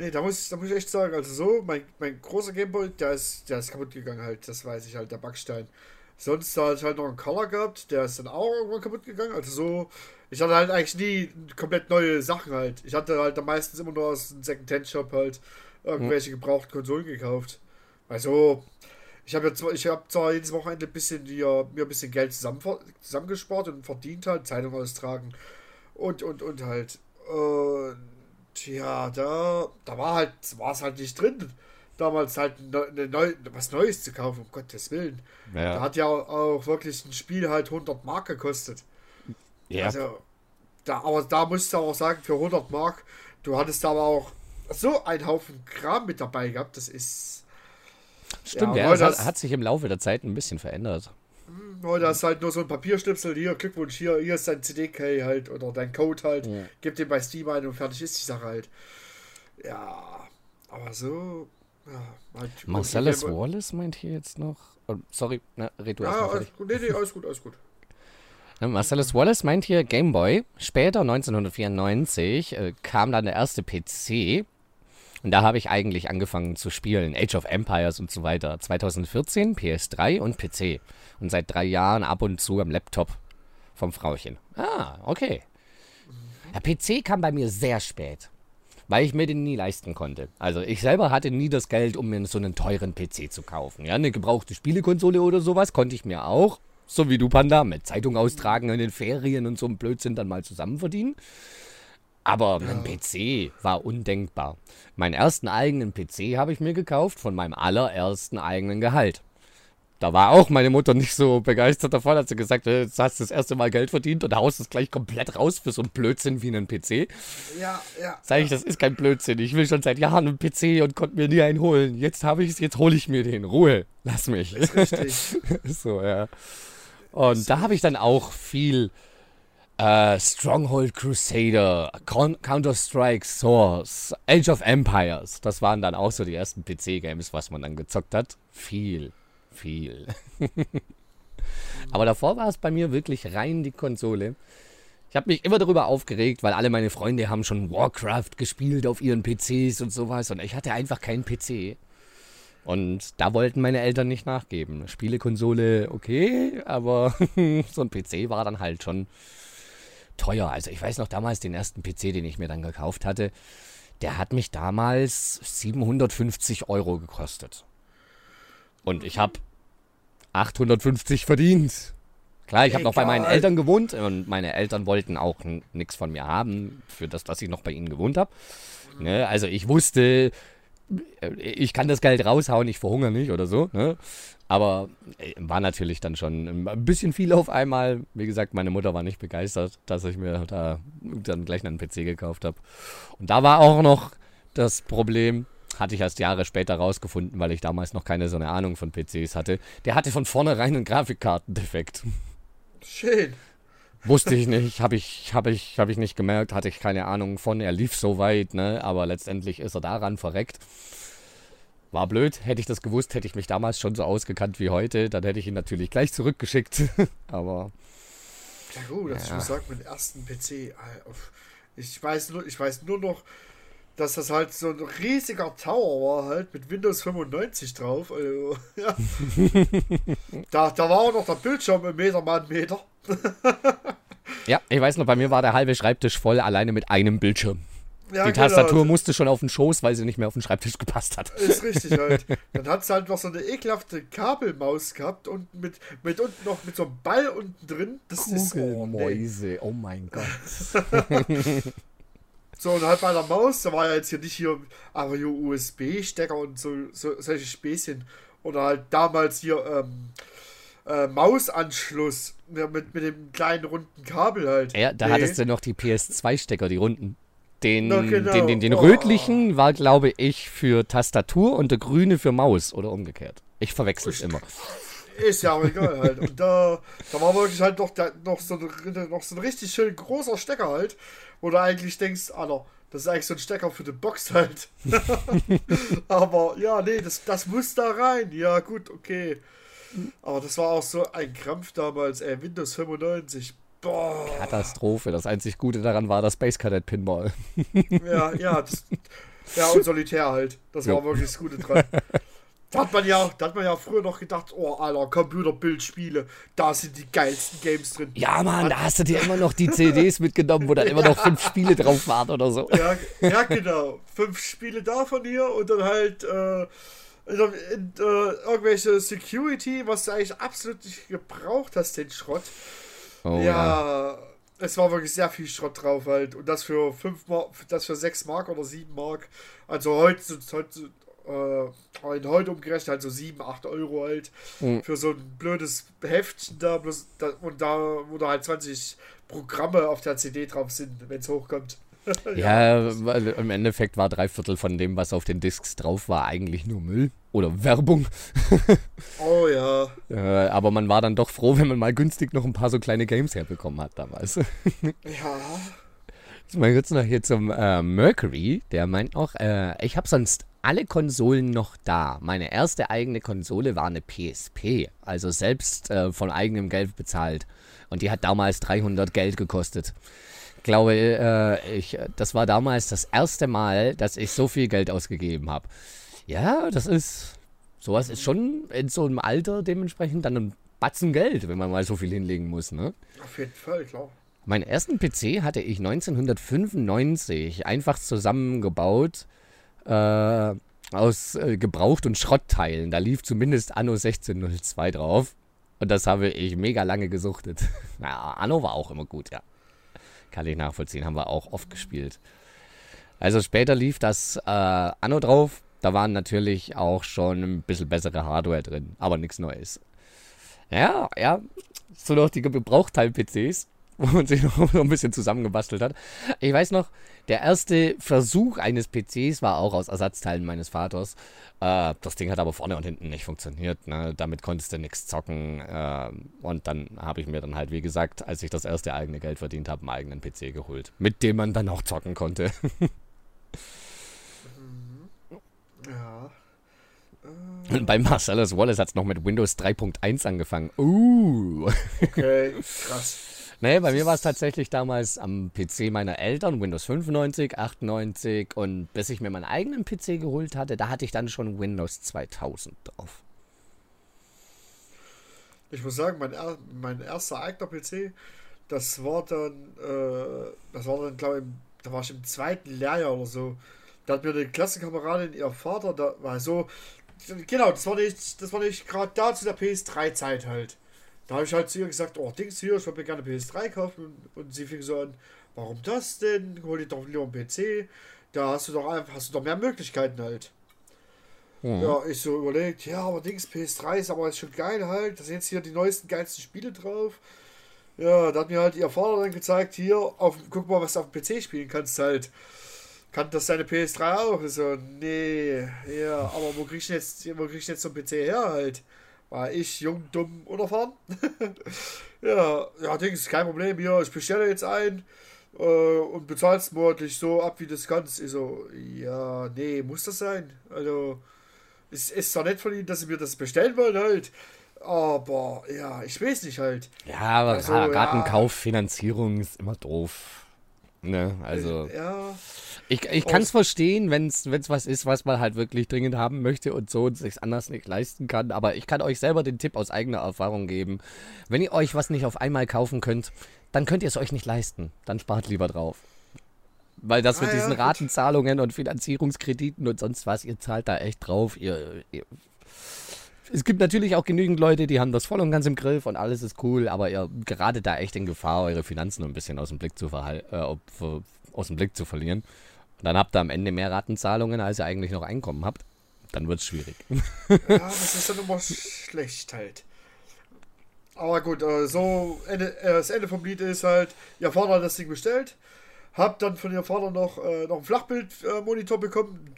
Nee, da muss, da muss ich echt sagen, also so, mein, mein großer Gameboy, der ist, der ist kaputt gegangen halt, das weiß ich halt, der Backstein. Sonst hatte ich halt noch einen Color gehabt, der ist dann auch irgendwann kaputt gegangen. Also so, ich hatte halt eigentlich nie komplett neue Sachen halt. Ich hatte halt meistens immer nur aus einem Second-Hand-Shop halt irgendwelche mhm. gebrauchten Konsolen gekauft. Also, ich habe ja zwar, ich habe zwar jedes Wochenende ein bisschen hier, mir ein bisschen Geld zusammen, zusammengespart und verdient halt, Zeitung austragen und und und halt. Und Tja, da, da war halt, war es halt nicht drin, damals halt eine neu, was Neues zu kaufen, um Gottes Willen. Ja. Da hat ja auch wirklich ein Spiel halt 100 Mark gekostet. Ja. Also, da, aber da musst du auch sagen, für 100 Mark, du hattest aber auch so einen Haufen Kram mit dabei gehabt, das ist. Stimmt, ja, ja das hat, hat sich im Laufe der Zeit ein bisschen verändert. Heute hast halt nur so ein Papierschnipsel, hier, Glückwunsch, hier, hier ist dein CD-Key halt oder dein Code halt, ja. gib den bei Steam ein und fertig ist die Sache halt. Ja, aber so, ja. Halt, Marcellus Wallace meint hier jetzt noch, oh, sorry, na, red du ja, erst mal Nee, nee, alles gut, alles gut. Marcellus Wallace meint hier Gameboy. Später, 1994, äh, kam dann der erste PC und da habe ich eigentlich angefangen zu spielen. Age of Empires und so weiter. 2014 PS3 und PC. Und seit drei Jahren ab und zu am Laptop vom Frauchen. Ah, okay. Der PC kam bei mir sehr spät. Weil ich mir den nie leisten konnte. Also ich selber hatte nie das Geld, um mir so einen teuren PC zu kaufen. Ja, eine gebrauchte Spielekonsole oder sowas konnte ich mir auch, so wie du Panda, mit Zeitung austragen in den Ferien und so ein Blödsinn dann mal zusammen verdienen. Aber mein PC war undenkbar. Meinen ersten eigenen PC habe ich mir gekauft von meinem allerersten eigenen Gehalt. Da war auch meine Mutter nicht so begeistert davon, hat sie gesagt, äh, du hast das erste Mal Geld verdient und haust es gleich komplett raus für so einen Blödsinn wie einen PC. Ja, ja. Sag ich, das ist kein Blödsinn. Ich will schon seit Jahren einen PC und konnte mir nie einen holen. Jetzt habe ich es, jetzt hole ich mir den. Ruhe, lass mich. Ist richtig. so, ja. Und da habe ich dann auch viel Uh, Stronghold Crusader, Counter-Strike Source, Age of Empires. Das waren dann auch so die ersten PC-Games, was man dann gezockt hat. Viel, viel. Aber davor war es bei mir wirklich rein die Konsole. Ich habe mich immer darüber aufgeregt, weil alle meine Freunde haben schon Warcraft gespielt auf ihren PCs und sowas und ich hatte einfach keinen PC. Und da wollten meine Eltern nicht nachgeben. Spielekonsole okay, aber so ein PC war dann halt schon teuer. Also ich weiß noch damals den ersten PC, den ich mir dann gekauft hatte, der hat mich damals 750 Euro gekostet. Und ich habe 850 verdient. Klar, ich habe noch bei meinen Eltern gewohnt und meine Eltern wollten auch nichts von mir haben für das, dass ich noch bei ihnen gewohnt habe. Ne? Also ich wusste, ich kann das Geld raushauen, ich verhungere nicht oder so. Ne? Aber äh, war natürlich dann schon ein bisschen viel auf einmal. Wie gesagt, meine Mutter war nicht begeistert, dass ich mir da dann gleich einen PC gekauft habe. Und da war auch noch das Problem, hatte ich erst Jahre später rausgefunden, weil ich damals noch keine so eine Ahnung von PCs hatte. Der hatte von vornherein einen Grafikkartendefekt. Schön. Wusste ich nicht, habe ich, hab ich, hab ich nicht gemerkt, hatte ich keine Ahnung von. Er lief so weit, ne? aber letztendlich ist er daran verreckt. War blöd, hätte ich das gewusst, hätte ich mich damals schon so ausgekannt wie heute, dann hätte ich ihn natürlich gleich zurückgeschickt. aber. Ja gut, das ja. sagen, meinen ersten PC. Äh, ich weiß, nur, ich weiß nur noch, dass das halt so ein riesiger Tower war, halt mit Windows 95 drauf. Also, ja. da, da war auch noch der Bildschirm im Meter mal einen Meter. ja, ich weiß noch, bei mir war der halbe Schreibtisch voll, alleine mit einem Bildschirm. Ja, die genau. Tastatur musste schon auf den Schoß, weil sie nicht mehr auf den Schreibtisch gepasst hat. Ist richtig halt. Dann hat es halt noch so eine ekelhafte Kabelmaus gehabt und mit, mit unten noch mit so einem Ball unten drin. Das ist oh, Mäuse, oh mein Gott. So, und halt bei der Maus, da war ja jetzt hier nicht hier, aber hier USB-Stecker und so, so, solche Späßchen. Oder halt damals hier, ähm, äh, Mausanschluss mit, mit dem kleinen runden Kabel halt. Ja, da nee. hattest du noch die PS2-Stecker, die runden. Den, genau. den, den, den oh. rötlichen war, glaube ich, für Tastatur und der grüne für Maus oder umgekehrt. Ich verwechsel es immer. Ist ja auch egal halt. Und da, da war wirklich halt noch, der, noch, so ein, noch so ein richtig schön großer Stecker halt, wo du eigentlich denkst, Alter, das ist eigentlich so ein Stecker für die Box halt. Aber ja, nee, das, das muss da rein. Ja, gut, okay. Aber das war auch so ein Krampf damals, ey, Windows 95. Boah. Katastrophe. Das einzig Gute daran war das Space Cadet Pinball. Ja, ja. Das, ja, und Solitär halt. Das war wirklich das Gute dran. Da hat man ja, da hat man ja früher noch gedacht, oh, Alter, Computerbildspiele, da sind die geilsten Games drin. Ja, Mann, da hast du dir immer noch die CDs mitgenommen, wo dann immer noch fünf Spiele drauf waren oder so. Ja, ja, genau. Fünf Spiele da von hier und dann halt äh, in, in, äh, irgendwelche Security, was du eigentlich absolut nicht gebraucht hast, den Schrott. Oh, ja, ja, es war wirklich sehr viel Schrott drauf halt. Und das für 5 Mark, das für 6 Mark oder 7 Mark. Also heute, heute äh, heute umgerechnet halt so 7, 8 Euro halt. Mhm. Für so ein blödes Heftchen da, bloß da und da, wo da halt 20 Programme auf der CD drauf sind, wenn es hochkommt. ja, ja, weil im Endeffekt war drei Viertel von dem, was auf den Discs drauf war, eigentlich nur Müll oder Werbung. oh ja. Äh, aber man war dann doch froh, wenn man mal günstig noch ein paar so kleine Games herbekommen hat damals. ja. Jetzt mal kurz noch hier zum äh, Mercury. Der meint auch, äh, ich habe sonst alle Konsolen noch da. Meine erste eigene Konsole war eine PSP, also selbst äh, von eigenem Geld bezahlt. Und die hat damals 300 Geld gekostet glaube, äh, ich, das war damals das erste Mal, dass ich so viel Geld ausgegeben habe. Ja, das ist, sowas ist schon in so einem Alter dementsprechend dann ein Batzen Geld, wenn man mal so viel hinlegen muss, ne? Auf jeden Fall, klar. Meinen ersten PC hatte ich 1995 einfach zusammengebaut äh, aus äh, Gebraucht- und Schrottteilen. Da lief zumindest Anno 1602 drauf. Und das habe ich mega lange gesuchtet. Ja, Anno war auch immer gut, ja. Kann ich nachvollziehen, haben wir auch oft gespielt. Also später lief das äh, Anno drauf. Da waren natürlich auch schon ein bisschen bessere Hardware drin, aber nichts Neues. Ja, ja, so noch die Gebrauchteil-PCs, wo man sich noch ein bisschen zusammengebastelt hat. Ich weiß noch, der erste Versuch eines PCs war auch aus Ersatzteilen meines Vaters. Äh, das Ding hat aber vorne und hinten nicht funktioniert. Ne? Damit konntest du nichts zocken. Äh, und dann habe ich mir dann halt, wie gesagt, als ich das erste eigene Geld verdient habe, einen eigenen PC geholt, mit dem man dann auch zocken konnte. Mhm. ja. Und bei Marcellus Wallace hat es noch mit Windows 3.1 angefangen. Uh. Okay, krass. Nee, bei mir war es tatsächlich damals am PC meiner Eltern, Windows 95, 98 und bis ich mir meinen eigenen PC geholt hatte, da hatte ich dann schon Windows 2000 drauf. Ich muss sagen, mein, mein erster eigener PC, das war dann, äh, das war dann, glaube ich, da war ich im zweiten Lehrjahr oder so. Da hat mir eine Klassenkameradin, ihr Vater, da war so, genau, das war nicht, das war nicht gerade da zu der PS3-Zeit halt. Da habe ich halt zu ihr gesagt, oh, Dings hier, ich würde mir gerne PS3 kaufen. Und, sie fing so an, warum das denn? Hol dir doch lieber einen PC. Da hast du doch einfach, hast du doch mehr Möglichkeiten halt. Mhm. Ja, ich so überlegt, ja, aber Dings PS3 ist aber schon geil halt. Da sind jetzt hier die neuesten, geilsten Spiele drauf. Ja, da hat mir halt ihr Vater dann gezeigt, hier, auf, guck mal, was du auf dem PC spielen kannst halt. Kann das deine PS3 auch? So, nee, ja, aber wo krieg ich jetzt, wo krieg ich jetzt so ein PC her halt? War ich jung, dumm, unerfahren? ja, ja, Dings, kein Problem, hier, ich bestelle jetzt ein äh, und bezahlst monatlich so ab, wie das kannst. Ich so, ja, nee, muss das sein? Also, es ist zwar nett von ihnen, dass sie mir das bestellen wollen halt, aber ja, ich weiß nicht halt. Ja, aber also, Gartenkauf, ja. Finanzierung ist immer doof. Ne, also. Ja. Ich, ich kann es verstehen, wenn es was ist, was man halt wirklich dringend haben möchte und so und sich anders nicht leisten kann. Aber ich kann euch selber den Tipp aus eigener Erfahrung geben. Wenn ihr euch was nicht auf einmal kaufen könnt, dann könnt ihr es euch nicht leisten. Dann spart lieber drauf. Weil das mit ah, diesen ja, Ratenzahlungen und Finanzierungskrediten und sonst was, ihr zahlt da echt drauf. Ihr, ihr, es gibt natürlich auch genügend Leute, die haben das voll und ganz im Griff und alles ist cool, aber ihr gerade da echt in Gefahr, eure Finanzen ein bisschen aus dem Blick zu, äh, aus dem Blick zu verlieren. Und dann habt ihr am Ende mehr Ratenzahlungen, als ihr eigentlich noch Einkommen habt. Dann wird es schwierig. ja, das ist dann immer schlecht halt. Aber gut, äh, so äh, das Ende vom Lied ist halt, ihr Vater hat das Ding bestellt, hab dann von ihr Vater noch, äh, noch einen Flachbildmonitor bekommen,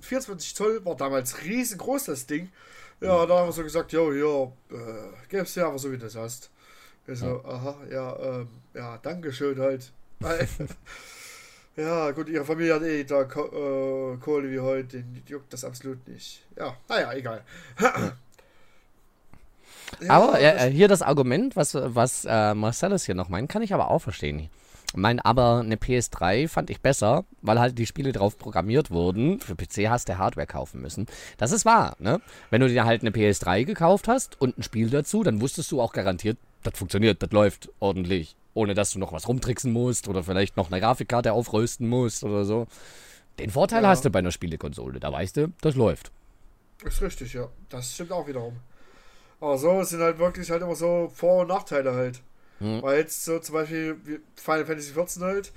24 Zoll, war damals riesengroß das Ding. Ja, da haben wir so gesagt, jo, jo, äh, gib's dir einfach so, wie du das hast. Ich so, ja. aha, ja, ähm, ja, Dankeschön halt. ja, gut, ihre Familie hat eh da äh, Kohle wie heute, den juckt das absolut nicht. Ja, naja, egal. Ja, aber äh, hier das Argument, was, was äh, Marcellus hier noch meint, kann ich aber auch verstehen. Mein, aber eine PS3 fand ich besser, weil halt die Spiele drauf programmiert wurden. Für PC hast du Hardware kaufen müssen. Das ist wahr, ne? Wenn du dir halt eine PS3 gekauft hast und ein Spiel dazu, dann wusstest du auch garantiert, das funktioniert, das läuft ordentlich. Ohne dass du noch was rumtricksen musst oder vielleicht noch eine Grafikkarte aufrösten musst oder so. Den Vorteil ja. hast du bei einer Spielekonsole. Da weißt du, das läuft. Ist richtig, ja. Das stimmt auch wiederum. Aber so sind halt wirklich halt immer so Vor- und Nachteile halt. Hm. Weil jetzt so zum Beispiel Final Fantasy XIV halt,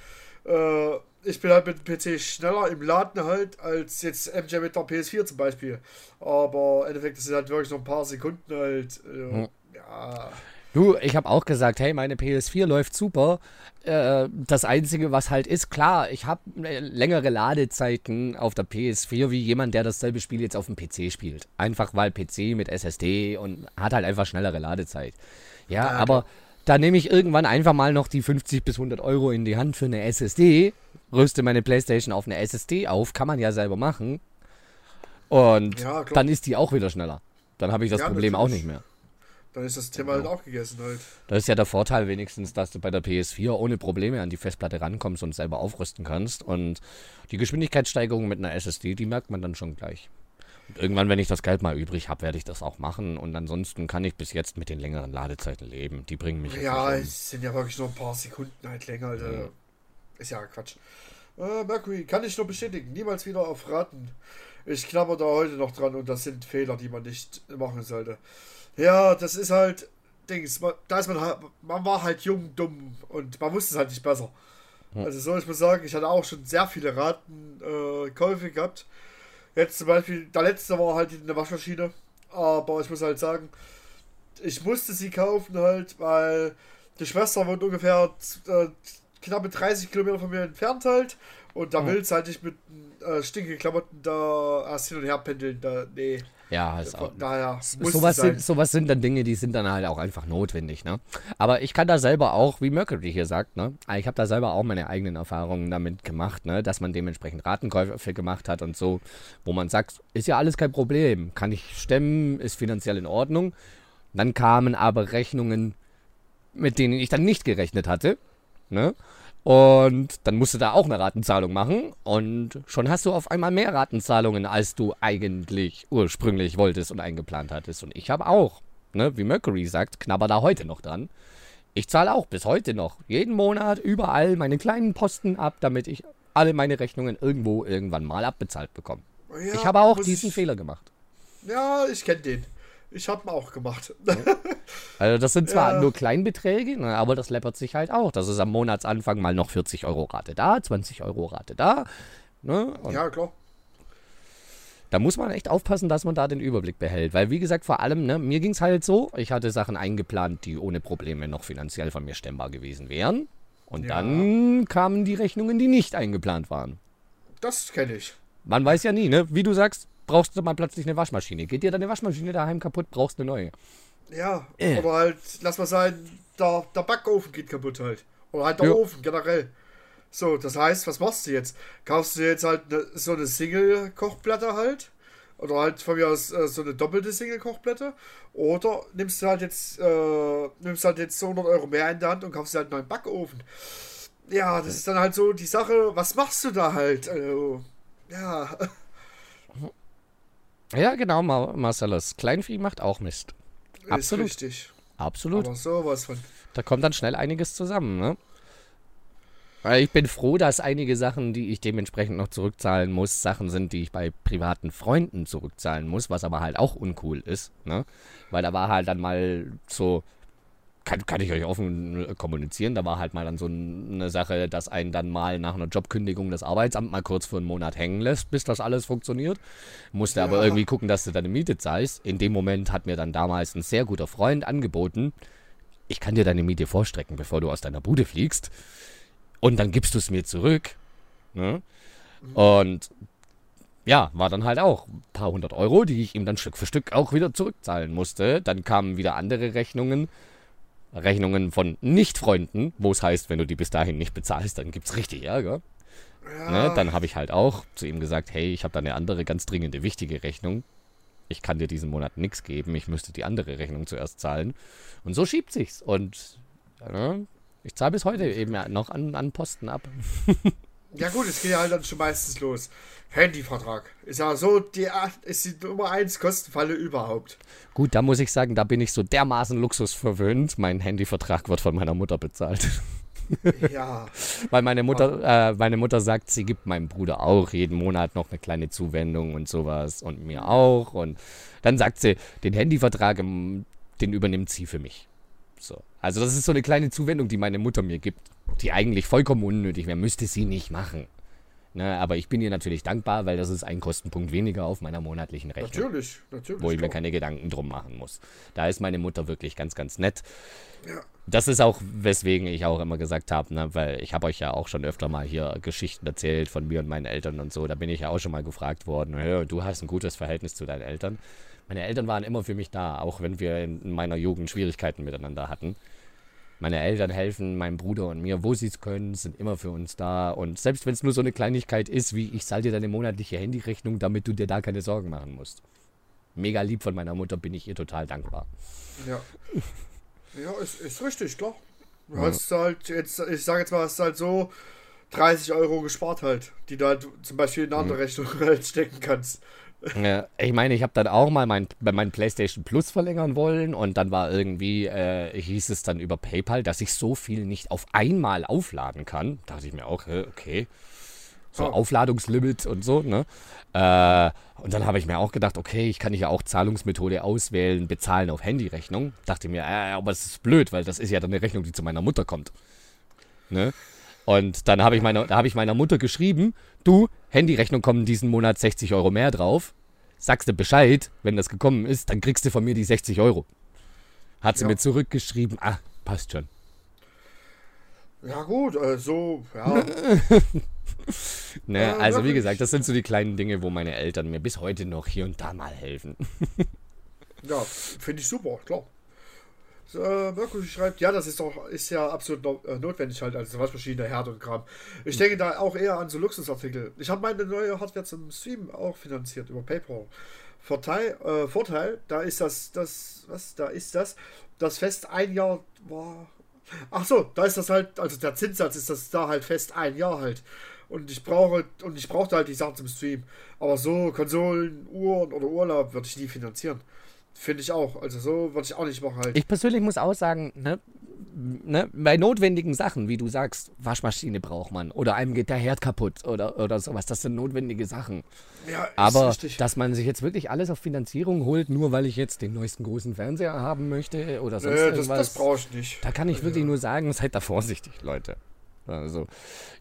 äh, ich bin halt mit dem PC schneller im Laden halt, als jetzt MJ mit der PS4 zum Beispiel. Aber im Endeffekt, das sind halt wirklich noch ein paar Sekunden halt. Äh, hm. Ja. Du, ich habe auch gesagt, hey, meine PS4 läuft super. Äh, das Einzige, was halt ist, klar, ich habe äh, längere Ladezeiten auf der PS4 wie jemand, der dasselbe Spiel jetzt auf dem PC spielt. Einfach weil PC mit SSD und hat halt einfach schnellere Ladezeit. Ja, ja aber da nehme ich irgendwann einfach mal noch die 50 bis 100 Euro in die Hand für eine SSD, rüste meine Playstation auf eine SSD auf, kann man ja selber machen. Und ja, dann ist die auch wieder schneller. Dann habe ich das ja, Problem natürlich. auch nicht mehr. Dann ist das Thema genau. halt auch gegessen halt. Das ist ja der Vorteil wenigstens, dass du bei der PS4 ohne Probleme an die Festplatte rankommst und selber aufrüsten kannst. Und die Geschwindigkeitssteigerung mit einer SSD, die merkt man dann schon gleich. Irgendwann, wenn ich das Geld mal übrig habe, werde ich das auch machen. Und ansonsten kann ich bis jetzt mit den längeren Ladezeiten leben. Die bringen mich. Ja, es sind ja wirklich nur ein paar Sekunden halt länger. Also ja. Ist ja Quatsch. Äh, Mercury, kann ich nur bestätigen. Niemals wieder auf Raten. Ich knabber da heute noch dran und das sind Fehler, die man nicht machen sollte. Ja, das ist halt. Dings, da ist man halt, man war halt jung, dumm und man wusste es halt nicht besser. Also so, ich muss sagen, ich hatte auch schon sehr viele Ratenkäufe äh, gehabt. Jetzt zum Beispiel, der letzte war halt eine Waschmaschine. Aber ich muss halt sagen, ich musste sie kaufen halt, weil die Schwester wohnt ungefähr äh, knappe 30 Kilometer von mir entfernt halt. Und da oh. willst halt nicht mit äh, stinkigen Klamotten da erst hin und her pendeln. Da, nee. Ja, ist auch. Daher sowas sind, sowas sind dann Dinge, die sind dann halt auch einfach notwendig, ne? Aber ich kann da selber auch, wie Mercury hier sagt, ne? Ich habe da selber auch meine eigenen Erfahrungen damit gemacht, ne? Dass man dementsprechend Ratenkäufe gemacht hat und so, wo man sagt, ist ja alles kein Problem, kann ich stemmen, ist finanziell in Ordnung. Dann kamen aber Rechnungen, mit denen ich dann nicht gerechnet hatte, ne? Und dann musst du da auch eine Ratenzahlung machen. Und schon hast du auf einmal mehr Ratenzahlungen, als du eigentlich ursprünglich wolltest und eingeplant hattest. Und ich habe auch, ne, wie Mercury sagt, knabber da heute noch dran. Ich zahle auch bis heute noch jeden Monat überall meine kleinen Posten ab, damit ich alle meine Rechnungen irgendwo irgendwann mal abbezahlt bekomme. Ja, ich habe auch diesen ich... Fehler gemacht. Ja, ich kenne den. Ich habe ihn auch gemacht. Also das sind zwar ja. nur Kleinbeträge, ne, aber das läppert sich halt auch. Das ist am Monatsanfang mal noch 40 Euro Rate da, 20 Euro Rate da. Ne? ja, klar. Da muss man echt aufpassen, dass man da den Überblick behält. Weil, wie gesagt, vor allem, ne, mir ging es halt so, ich hatte Sachen eingeplant, die ohne Probleme noch finanziell von mir stemmbar gewesen wären. Und ja. dann kamen die Rechnungen, die nicht eingeplant waren. Das kenne ich. Man weiß ja nie, ne? Wie du sagst, brauchst du mal plötzlich eine Waschmaschine. Geht dir deine Waschmaschine daheim kaputt, brauchst eine neue. Ja, äh. oder halt, lass mal sein, der, der Backofen geht kaputt halt. Oder halt der ja. Ofen generell. So, das heißt, was machst du jetzt? Kaufst du jetzt halt ne, so eine Single-Kochplatte halt? Oder halt von mir aus äh, so eine doppelte Single-Kochplatte? Oder nimmst du halt jetzt, äh, nimmst halt jetzt 100 Euro mehr in der Hand und kaufst halt einen neuen Backofen? Ja, das ist dann halt so die Sache, was machst du da halt? Also, ja. Ja, genau, Marcellus. Kleinvieh macht auch Mist. Absolut. Ist richtig. Absolut. Aber sowas von. Da kommt dann schnell einiges zusammen, ne? Ich bin froh, dass einige Sachen, die ich dementsprechend noch zurückzahlen muss, Sachen sind, die ich bei privaten Freunden zurückzahlen muss, was aber halt auch uncool ist, ne? Weil da war halt dann mal so, kann, kann ich euch offen kommunizieren, da war halt mal dann so eine Sache, dass einen dann mal nach einer Jobkündigung das Arbeitsamt mal kurz für einen Monat hängen lässt, bis das alles funktioniert. Musste ja. aber irgendwie gucken, dass du deine Miete zahlst. In dem Moment hat mir dann damals ein sehr guter Freund angeboten, ich kann dir deine Miete vorstrecken, bevor du aus deiner Bude fliegst. Und dann gibst du es mir zurück. Ne? Und ja, war dann halt auch ein paar hundert Euro, die ich ihm dann Stück für Stück auch wieder zurückzahlen musste. Dann kamen wieder andere Rechnungen. Rechnungen von Nicht-Freunden, wo es heißt, wenn du die bis dahin nicht bezahlst, dann gibt es richtig Ärger. Ja. Ne, dann habe ich halt auch zu ihm gesagt, hey, ich habe da eine andere ganz dringende, wichtige Rechnung. Ich kann dir diesen Monat nichts geben, ich müsste die andere Rechnung zuerst zahlen. Und so schiebt sich's. Und ja, ich zahle bis heute eben noch an, an Posten ab. ja gut, es geht ja halt dann schon meistens los. Handyvertrag. Ist ja so die, ist die Nummer 1 Kostenfalle überhaupt. Gut, da muss ich sagen, da bin ich so dermaßen Luxus verwöhnt. Mein Handyvertrag wird von meiner Mutter bezahlt. Ja. Weil meine Mutter, äh, meine Mutter sagt, sie gibt meinem Bruder auch jeden Monat noch eine kleine Zuwendung und sowas und mir auch. Und dann sagt sie, den Handyvertrag, den übernimmt sie für mich. So. Also das ist so eine kleine Zuwendung, die meine Mutter mir gibt, die eigentlich vollkommen unnötig wäre, müsste sie nicht machen. Ne, aber ich bin ihr natürlich dankbar, weil das ist ein Kostenpunkt weniger auf meiner monatlichen Rechnung. Natürlich, natürlich. Wo ich mir keine Gedanken drum machen muss. Da ist meine Mutter wirklich ganz, ganz nett. Ja. Das ist auch, weswegen ich auch immer gesagt habe, ne, weil ich habe euch ja auch schon öfter mal hier Geschichten erzählt von mir und meinen Eltern und so. Da bin ich ja auch schon mal gefragt worden, du hast ein gutes Verhältnis zu deinen Eltern. Meine Eltern waren immer für mich da, auch wenn wir in meiner Jugend Schwierigkeiten miteinander hatten. Meine Eltern helfen meinem Bruder und mir, wo sie es können, sind immer für uns da. Und selbst wenn es nur so eine Kleinigkeit ist, wie ich zahle dir deine monatliche Handyrechnung, damit du dir da keine Sorgen machen musst. Mega lieb von meiner Mutter, bin ich ihr total dankbar. Ja. Ja, ist, ist richtig, klar. Du ja. hast halt jetzt, ich sage jetzt mal, hast halt so 30 Euro gespart halt, die du halt zum Beispiel in eine andere mhm. Rechnung halt stecken kannst. Ja, ich meine, ich habe dann auch mal mein, mein PlayStation Plus verlängern wollen und dann war irgendwie, äh, hieß es dann über PayPal, dass ich so viel nicht auf einmal aufladen kann. Da dachte ich mir auch, okay. So oh. Aufladungslimit und so, ne? Äh, und dann habe ich mir auch gedacht, okay, ich kann ja auch Zahlungsmethode auswählen, bezahlen auf Handyrechnung. Dachte mir, äh, aber das ist blöd, weil das ist ja dann eine Rechnung, die zu meiner Mutter kommt. Ne? Und dann habe ich, meiner, hab ich meiner Mutter geschrieben, du, Handyrechnung kommen diesen Monat 60 Euro mehr drauf. Sagst du Bescheid, wenn das gekommen ist, dann kriegst du von mir die 60 Euro. Hat sie ja. mir zurückgeschrieben, ah, passt schon. Ja gut, also, ja. ne, ja, also wie gesagt, das sind so die kleinen Dinge, wo meine Eltern mir bis heute noch hier und da mal helfen. ja, finde ich super, klar. Äh, Mirko schreibt, ja, das ist doch ist ja absolut no äh, notwendig halt, also Waschmaschine, Herd und Kram. Ich hm. denke da auch eher an so Luxusartikel. Ich habe meine neue Hardware zum Stream auch finanziert über PayPal. Vorteil, äh, Vorteil, da ist das, das, was, da ist das, das fest ein Jahr, boah. Ach so, da ist das halt, also der Zinssatz ist das da halt fest ein Jahr halt. Und ich brauche, und ich brauchte halt die Sachen zum Stream. Aber so Konsolen, Uhren oder Urlaub würde ich nie finanzieren. Finde ich auch. Also so würde ich auch nicht machen halt. Ich persönlich muss auch sagen, ne, ne, bei notwendigen Sachen, wie du sagst, Waschmaschine braucht man oder einem geht der Herd kaputt oder, oder sowas, das sind notwendige Sachen. Ja, Aber richtig. dass man sich jetzt wirklich alles auf Finanzierung holt, nur weil ich jetzt den neuesten großen Fernseher haben möchte oder sonst Nö, irgendwas. Das, das brauche ich nicht. Da kann ich wirklich ja. nur sagen, seid da vorsichtig, Leute. Also,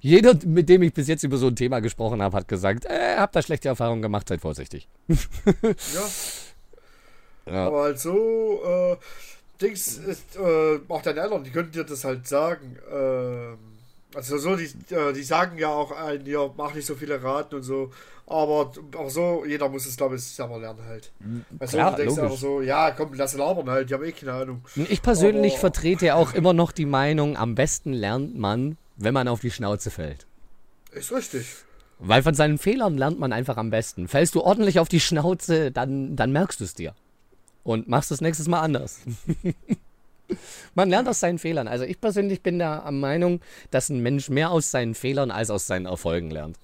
jeder, mit dem ich bis jetzt über so ein Thema gesprochen habe, hat gesagt, äh, hab da schlechte Erfahrungen gemacht, seid vorsichtig. ja. ja. Aber halt so, äh, Dings ist, äh, auch deine Eltern, die können dir das halt sagen. Ähm, also so, die, äh, die sagen ja auch ein, ja, mach nicht so viele Raten und so. Aber auch so, jeder muss es, glaube ich, selber lernen halt. Also Klar, du denkst logisch. so, ja, komm, lass labern halt, die haben eh keine Ahnung. Ich persönlich aber, vertrete auch immer noch die Meinung, am besten lernt man, wenn man auf die Schnauze fällt. Ist richtig. Weil von seinen Fehlern lernt man einfach am besten. Fällst du ordentlich auf die Schnauze, dann, dann merkst du es dir. Und machst es nächstes Mal anders. man lernt aus seinen Fehlern. Also ich persönlich bin der Meinung, dass ein Mensch mehr aus seinen Fehlern als aus seinen Erfolgen lernt.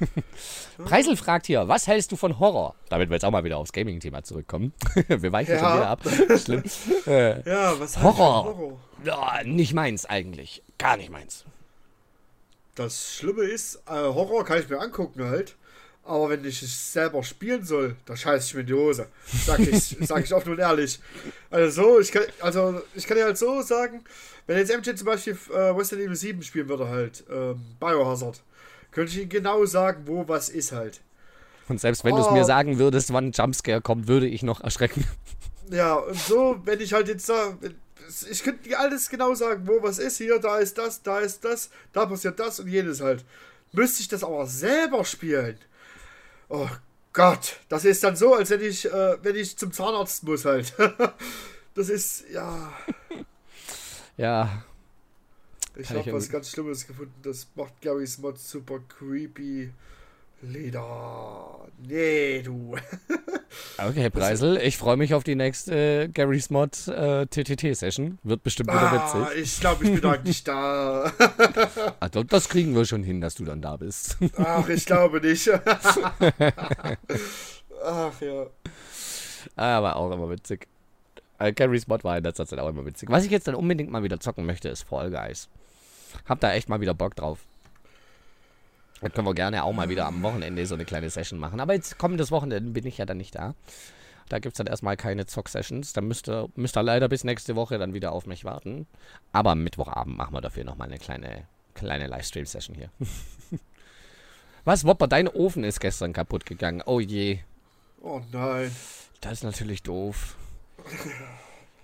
Preisel fragt hier, was hältst du von Horror? Damit wir jetzt auch mal wieder aufs Gaming-Thema zurückkommen. wir weichen ja. schon wieder ab. Schlimm. Äh, ja, was Horror. Horror? Ja, nicht meins eigentlich. Gar nicht meins. Das Schlimme ist, äh, Horror kann ich mir angucken halt. Aber wenn ich es selber spielen soll, da scheiße ich mir in die Hose. Sag ich, sag ich offen und ehrlich. Also, ich kann, also, ich kann dir halt so sagen, wenn jetzt MJ zum Beispiel äh, Resident Evil 7 spielen würde, halt, ähm, Biohazard, könnte ich ihm genau sagen, wo was ist halt. Und selbst wenn oh. du es mir sagen würdest, wann ein Jumpscare kommt, würde ich noch erschrecken. Ja, und so, wenn ich halt jetzt sage, ich könnte dir alles genau sagen, wo was ist, hier, da ist das, da ist das, da passiert das und jenes halt. Müsste ich das aber selber spielen. Oh Gott, das ist dann so, als wenn ich, äh, wenn ich zum Zahnarzt muss halt. das ist, ja. Ja, ich habe was ganz Schlimmes gefunden. Das macht Garys Mod super creepy. Leder. Nee, du. okay, Herr Preisel, ich freue mich auf die nächste äh, Garys Mod äh, TTT-Session. Wird bestimmt wieder ah, witzig. Ich glaube, ich bin heute nicht da. also, das kriegen wir schon hin, dass du dann da bist. Ach, ich glaube nicht. Ach ja. Aber auch immer witzig. Äh, Garys Mod war in letzter Zeit auch immer witzig. Was ich jetzt dann unbedingt mal wieder zocken möchte, ist Fall Guys. Hab da echt mal wieder Bock drauf. Da können wir gerne auch mal wieder am Wochenende so eine kleine Session machen. Aber jetzt kommendes Wochenende bin ich ja dann nicht da. Da gibt es dann erstmal keine Zock-Sessions. Da müsst ihr, müsst ihr leider bis nächste Woche dann wieder auf mich warten. Aber am Mittwochabend machen wir dafür nochmal eine kleine, kleine Livestream-Session hier. Was, Wopper, dein Ofen ist gestern kaputt gegangen. Oh je. Oh nein. Das ist natürlich doof.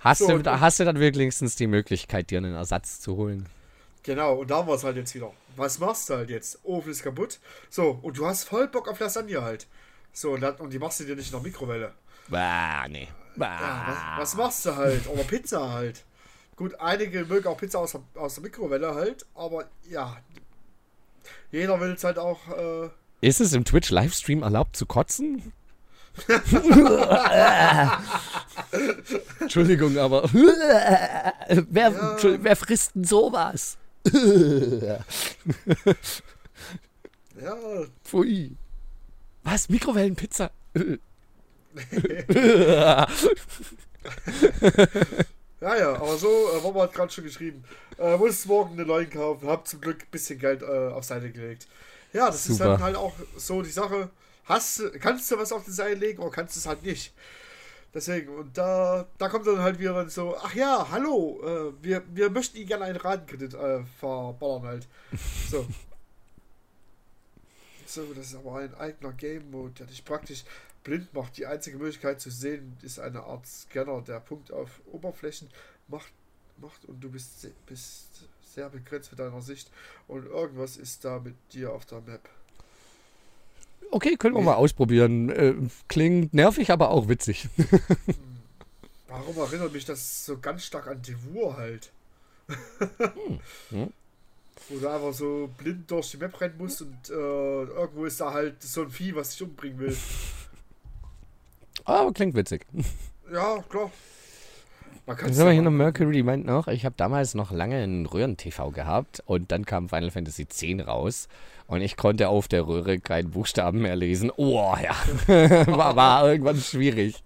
Hast, so, du, hast du dann wenigstens die Möglichkeit, dir einen Ersatz zu holen? Genau, und da haben wir es halt jetzt wieder. Was machst du halt jetzt? Ofen ist kaputt. So, und du hast voll Bock auf Lasagne halt. So, und, und die machst du dir nicht in der Mikrowelle. Bah, nee. Bah. Ja, was, was, machst du halt? Oder Pizza halt. Gut, einige mögen auch Pizza aus der, aus der Mikrowelle halt, aber ja. Jeder will es halt auch. Äh ist es im Twitch-Livestream erlaubt zu kotzen? Entschuldigung, aber wer, ja. wer frisst denn sowas? Ja. Pfui. Was? Mikrowellenpizza? ja, ja, aber so, äh, Mama hat gerade schon geschrieben. Äh, muss morgen eine neuen kaufen. Hab zum Glück ein bisschen Geld äh, auf Seite gelegt. Ja, das Super. ist dann halt auch so die Sache. Hast, kannst du was auf die Seite legen oder kannst du es halt nicht? Deswegen, und da, da kommt dann halt wieder so, ach ja, hallo, äh, wir, wir möchten Ihnen gerne einen Ratenkredit äh, verballern halt. So. so, das ist aber ein eigener Game-Mode, der dich praktisch blind macht. Die einzige Möglichkeit zu sehen ist eine Art Scanner, der Punkt auf Oberflächen macht, macht und du bist, bist sehr begrenzt mit deiner Sicht und irgendwas ist da mit dir auf der Map. Okay, können wir mal ausprobieren. Äh, klingt nervig, aber auch witzig. Warum erinnert mich das so ganz stark an Devur halt? hm. Hm. Wo du einfach so blind durch die Map rennen musst und äh, irgendwo ist da halt so ein Vieh, was dich umbringen will. Aber klingt witzig. Ja, klar. Man haben wir hier noch Mercury, meint noch, ich habe damals noch lange einen Röhren-TV gehabt und dann kam Final Fantasy X raus und ich konnte auf der Röhre keinen Buchstaben mehr lesen. Oh ja, war, war irgendwann schwierig.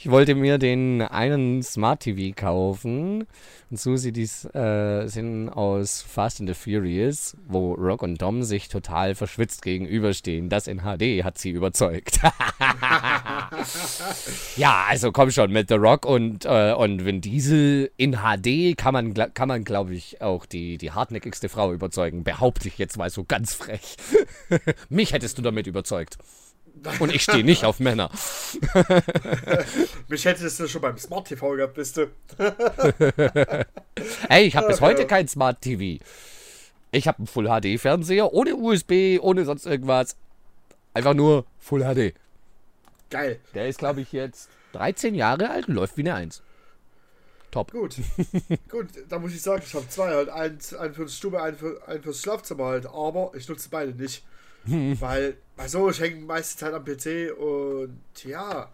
Ich wollte mir den einen Smart TV kaufen. Und Susi, die äh, sind aus Fast and the Furious, wo Rock und Dom sich total verschwitzt gegenüberstehen. Das in HD hat sie überzeugt. ja, also komm schon, mit The Rock und, äh, und Vin Diesel in HD kann man, kann man glaube ich, auch die, die hartnäckigste Frau überzeugen. Behaupte ich jetzt mal so ganz frech. Mich hättest du damit überzeugt. Und ich stehe nicht auf Männer. Mich hättest du schon beim Smart TV gehabt, bist du. Ey, ich habe bis heute kein Smart TV. Ich habe einen Full HD Fernseher ohne USB, ohne sonst irgendwas. Einfach nur Full HD. Geil. Der ist, glaube ich, jetzt 13 Jahre alt und läuft wie eine 1. Top. Gut. Gut, da muss ich sagen, ich habe zwei halt. Einen, einen fürs Stube, einen, für, einen fürs Schlafzimmer halt. Aber ich nutze beide nicht. Weil, also ich hänge meiste Zeit am PC und ja.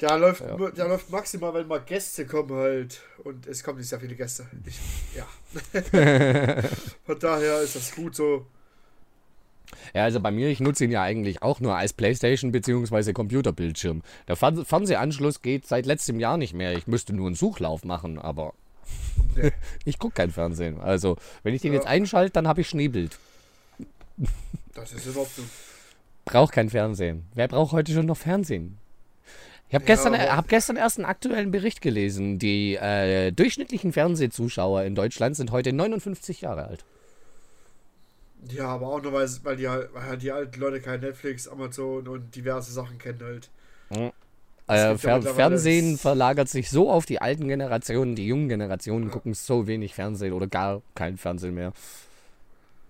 Der läuft, ja. der läuft maximal, wenn mal Gäste kommen halt. Und es kommen nicht sehr viele Gäste. Ich, ja. Von daher ist das gut so. Ja, also bei mir, ich nutze ihn ja eigentlich auch nur als Playstation bzw. Computerbildschirm. Der Fern Fernsehanschluss geht seit letztem Jahr nicht mehr. Ich müsste nur einen Suchlauf machen, aber ich gucke kein Fernsehen. Also, wenn ich den ja. jetzt einschalte, dann habe ich Schneebild. Das ist in Ordnung. Braucht kein Fernsehen. Wer braucht heute schon noch Fernsehen? Ich habe gestern, ja, hab gestern erst einen aktuellen Bericht gelesen. Die äh, durchschnittlichen Fernsehzuschauer in Deutschland sind heute 59 Jahre alt. Ja, aber auch nur, weil, weil, die, weil halt die alten Leute kein Netflix, Amazon und diverse Sachen kennen halt. Mhm. Äh, Fer Fernsehen verlagert sich so auf die alten Generationen, die jungen Generationen ja. gucken so wenig Fernsehen oder gar kein Fernsehen mehr.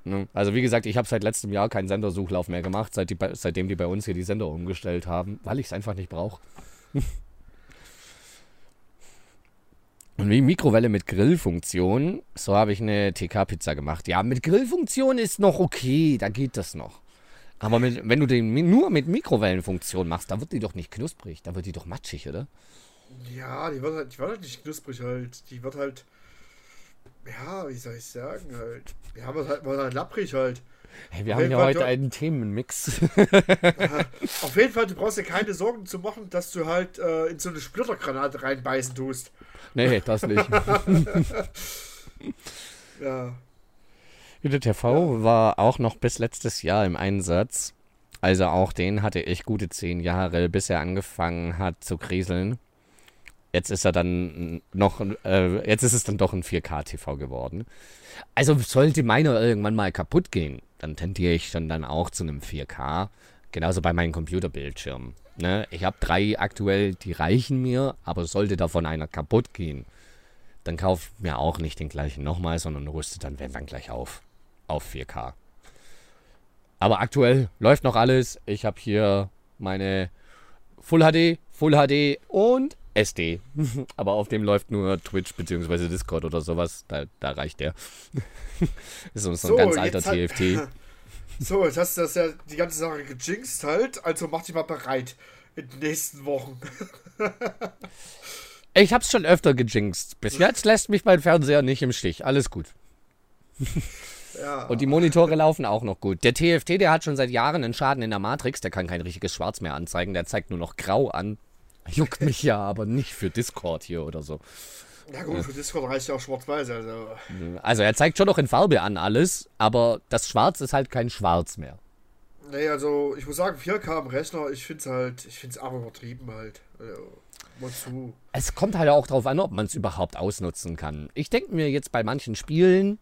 Ne? Also wie gesagt, ich habe seit letztem Jahr keinen Sendersuchlauf mehr gemacht, seit die, seitdem die bei uns hier die Sender umgestellt haben, weil ich es einfach nicht brauche. Und wie Mikrowelle mit Grillfunktion, so habe ich eine TK-Pizza gemacht. Ja, mit Grillfunktion ist noch okay, da geht das noch. Aber mit, wenn du den nur mit Mikrowellenfunktion machst, da wird die doch nicht knusprig, da wird die doch matschig, oder? Ja, die wird halt, die wird halt nicht knusprig halt. Die wird halt, ja, wie soll ich sagen halt. Ja, wird halt, wird halt lapprig halt. Hey, wir auf haben ja Fall, heute einen Themenmix. auf jeden Fall, du brauchst dir keine Sorgen zu machen, dass du halt äh, in so eine Splittergranate reinbeißen tust. Nee, das nicht. ja. Jede TV ja. war auch noch bis letztes Jahr im Einsatz. Also auch den hatte ich gute zehn Jahre, bis er angefangen hat zu kriseln. Jetzt ist er dann noch, äh, jetzt ist es dann doch ein 4K-TV geworden. Also sollte meiner irgendwann mal kaputt gehen, dann tendiere ich dann, dann auch zu einem 4K. Genauso bei meinen Computerbildschirmen. Ne? Ich habe drei aktuell, die reichen mir, aber sollte davon einer kaputt gehen, dann kauf mir auch nicht den gleichen nochmal, sondern rüste dann, wenn dann gleich auf. Auf 4K. Aber aktuell läuft noch alles. Ich habe hier meine Full HD, Full HD und SD. Aber auf dem läuft nur Twitch bzw. Discord oder sowas. Da, da reicht der. ist so, so ein ganz alter TFT. So, jetzt hast du das ja die ganze Sache gejinxt halt, also mach dich mal bereit in den nächsten Wochen. ich hab's schon öfter gejinxt. Bis jetzt lässt mich mein Fernseher nicht im Stich. Alles gut. Ja. Und die Monitore laufen auch noch gut. Der TFT, der hat schon seit Jahren einen Schaden in der Matrix. Der kann kein richtiges Schwarz mehr anzeigen. Der zeigt nur noch grau an. Juckt mich ja, aber nicht für Discord hier oder so. Ja gut, für Discord reicht ja auch schwarz-weiß. Also. also er zeigt schon noch in Farbe an alles, aber das Schwarz ist halt kein Schwarz mehr. Nee, also ich muss sagen, 4K am Rechner, ich finde es halt, ich finde es aber übertrieben halt. Also, es kommt halt auch darauf an, ob man es überhaupt ausnutzen kann. Ich denke mir jetzt bei manchen Spielen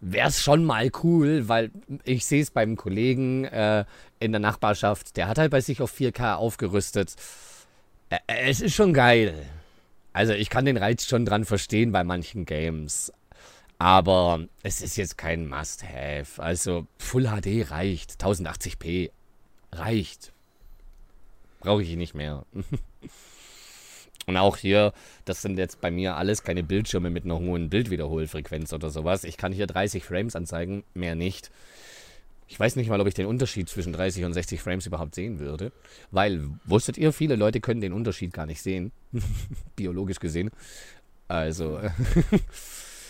wäre es schon mal cool, weil ich sehe es beim Kollegen äh, in der Nachbarschaft, der hat halt bei sich auf 4K aufgerüstet. Es ist schon geil. Also ich kann den Reiz schon dran verstehen bei manchen Games. Aber es ist jetzt kein Must-Have. Also Full HD reicht. 1080p reicht. Brauche ich nicht mehr. Und auch hier, das sind jetzt bei mir alles keine Bildschirme mit einer hohen Bildwiederholfrequenz oder sowas. Ich kann hier 30 Frames anzeigen, mehr nicht. Ich weiß nicht mal, ob ich den Unterschied zwischen 30 und 60 Frames überhaupt sehen würde. Weil, wusstet ihr, viele Leute können den Unterschied gar nicht sehen. Biologisch gesehen. Also,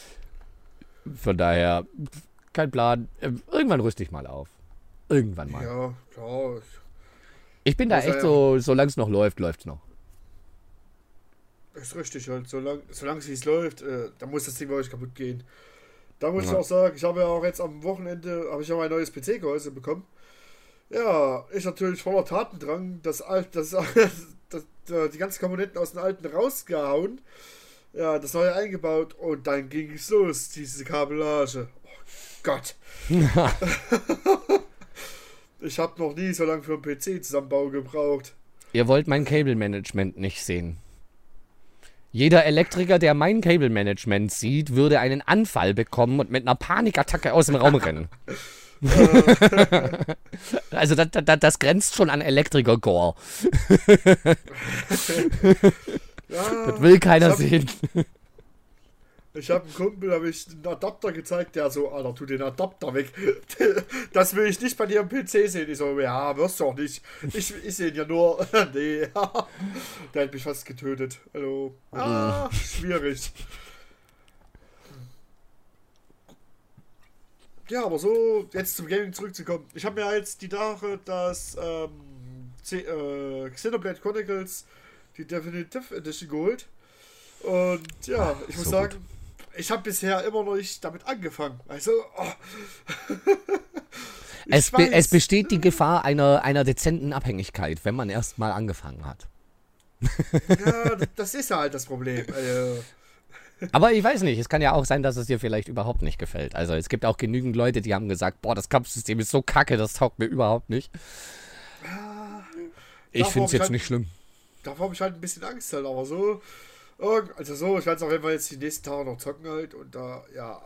von daher, kein Plan. Irgendwann rüste ich mal auf. Irgendwann mal. Ja, klar. Ich bin da echt so, solange es noch läuft, läuft es noch. Ist richtig, halt. Solange es läuft, äh, da muss das Ding bei euch kaputt gehen. Da muss ja. ich auch sagen, ich habe ja auch jetzt am Wochenende habe ich ja mein neues PC-Gehäuse bekommen. Ja, ist natürlich voller Tatendrang, das, das, das, das, die ganzen Komponenten aus den alten rausgehauen, ja, das neue eingebaut und dann ging es los, diese Kabellage. Oh Gott. ich habe noch nie so lange für einen PC-Zusammenbau gebraucht. Ihr wollt mein Cable-Management nicht sehen. Jeder Elektriker, der mein Cable-Management sieht, würde einen Anfall bekommen und mit einer Panikattacke aus dem Raum rennen. also das, das, das, grenzt schon an Elektriker-Gore. ja, das will keiner hab, sehen. Ich habe einem Kumpel hab ich einen Adapter gezeigt, der so, Alter, tu den Adapter weg. Das will ich nicht bei dir am PC sehen. Ich so, ja, wirst du auch nicht. Ich, ich sehe ihn ja nur. nee. Der hat mich fast getötet. Hallo. Ah, schwierig. Ja, aber so, jetzt zum Gaming zurückzukommen. Ich habe mir jetzt die Tage das ähm, C äh, Xenoblade Chronicles, die Definitive Edition geholt. Und ja, ich muss so sagen, gut ich habe bisher immer noch nicht damit angefangen. Also, oh. es, be es, besteht die Gefahr einer, einer dezenten Abhängigkeit, wenn man erst mal angefangen hat. ja, das ist ja halt das Problem. Also. Aber ich weiß nicht, es kann ja auch sein, dass es dir vielleicht überhaupt nicht gefällt. Also es gibt auch genügend Leute, die haben gesagt, boah, das Kampfsystem ist so kacke, das taugt mir überhaupt nicht. Ich finde es jetzt halt, nicht schlimm. Davor habe ich halt ein bisschen Angst halt, aber so also so, ich werde es auf jeden Fall jetzt die nächsten Tage noch zocken halt und da, ja.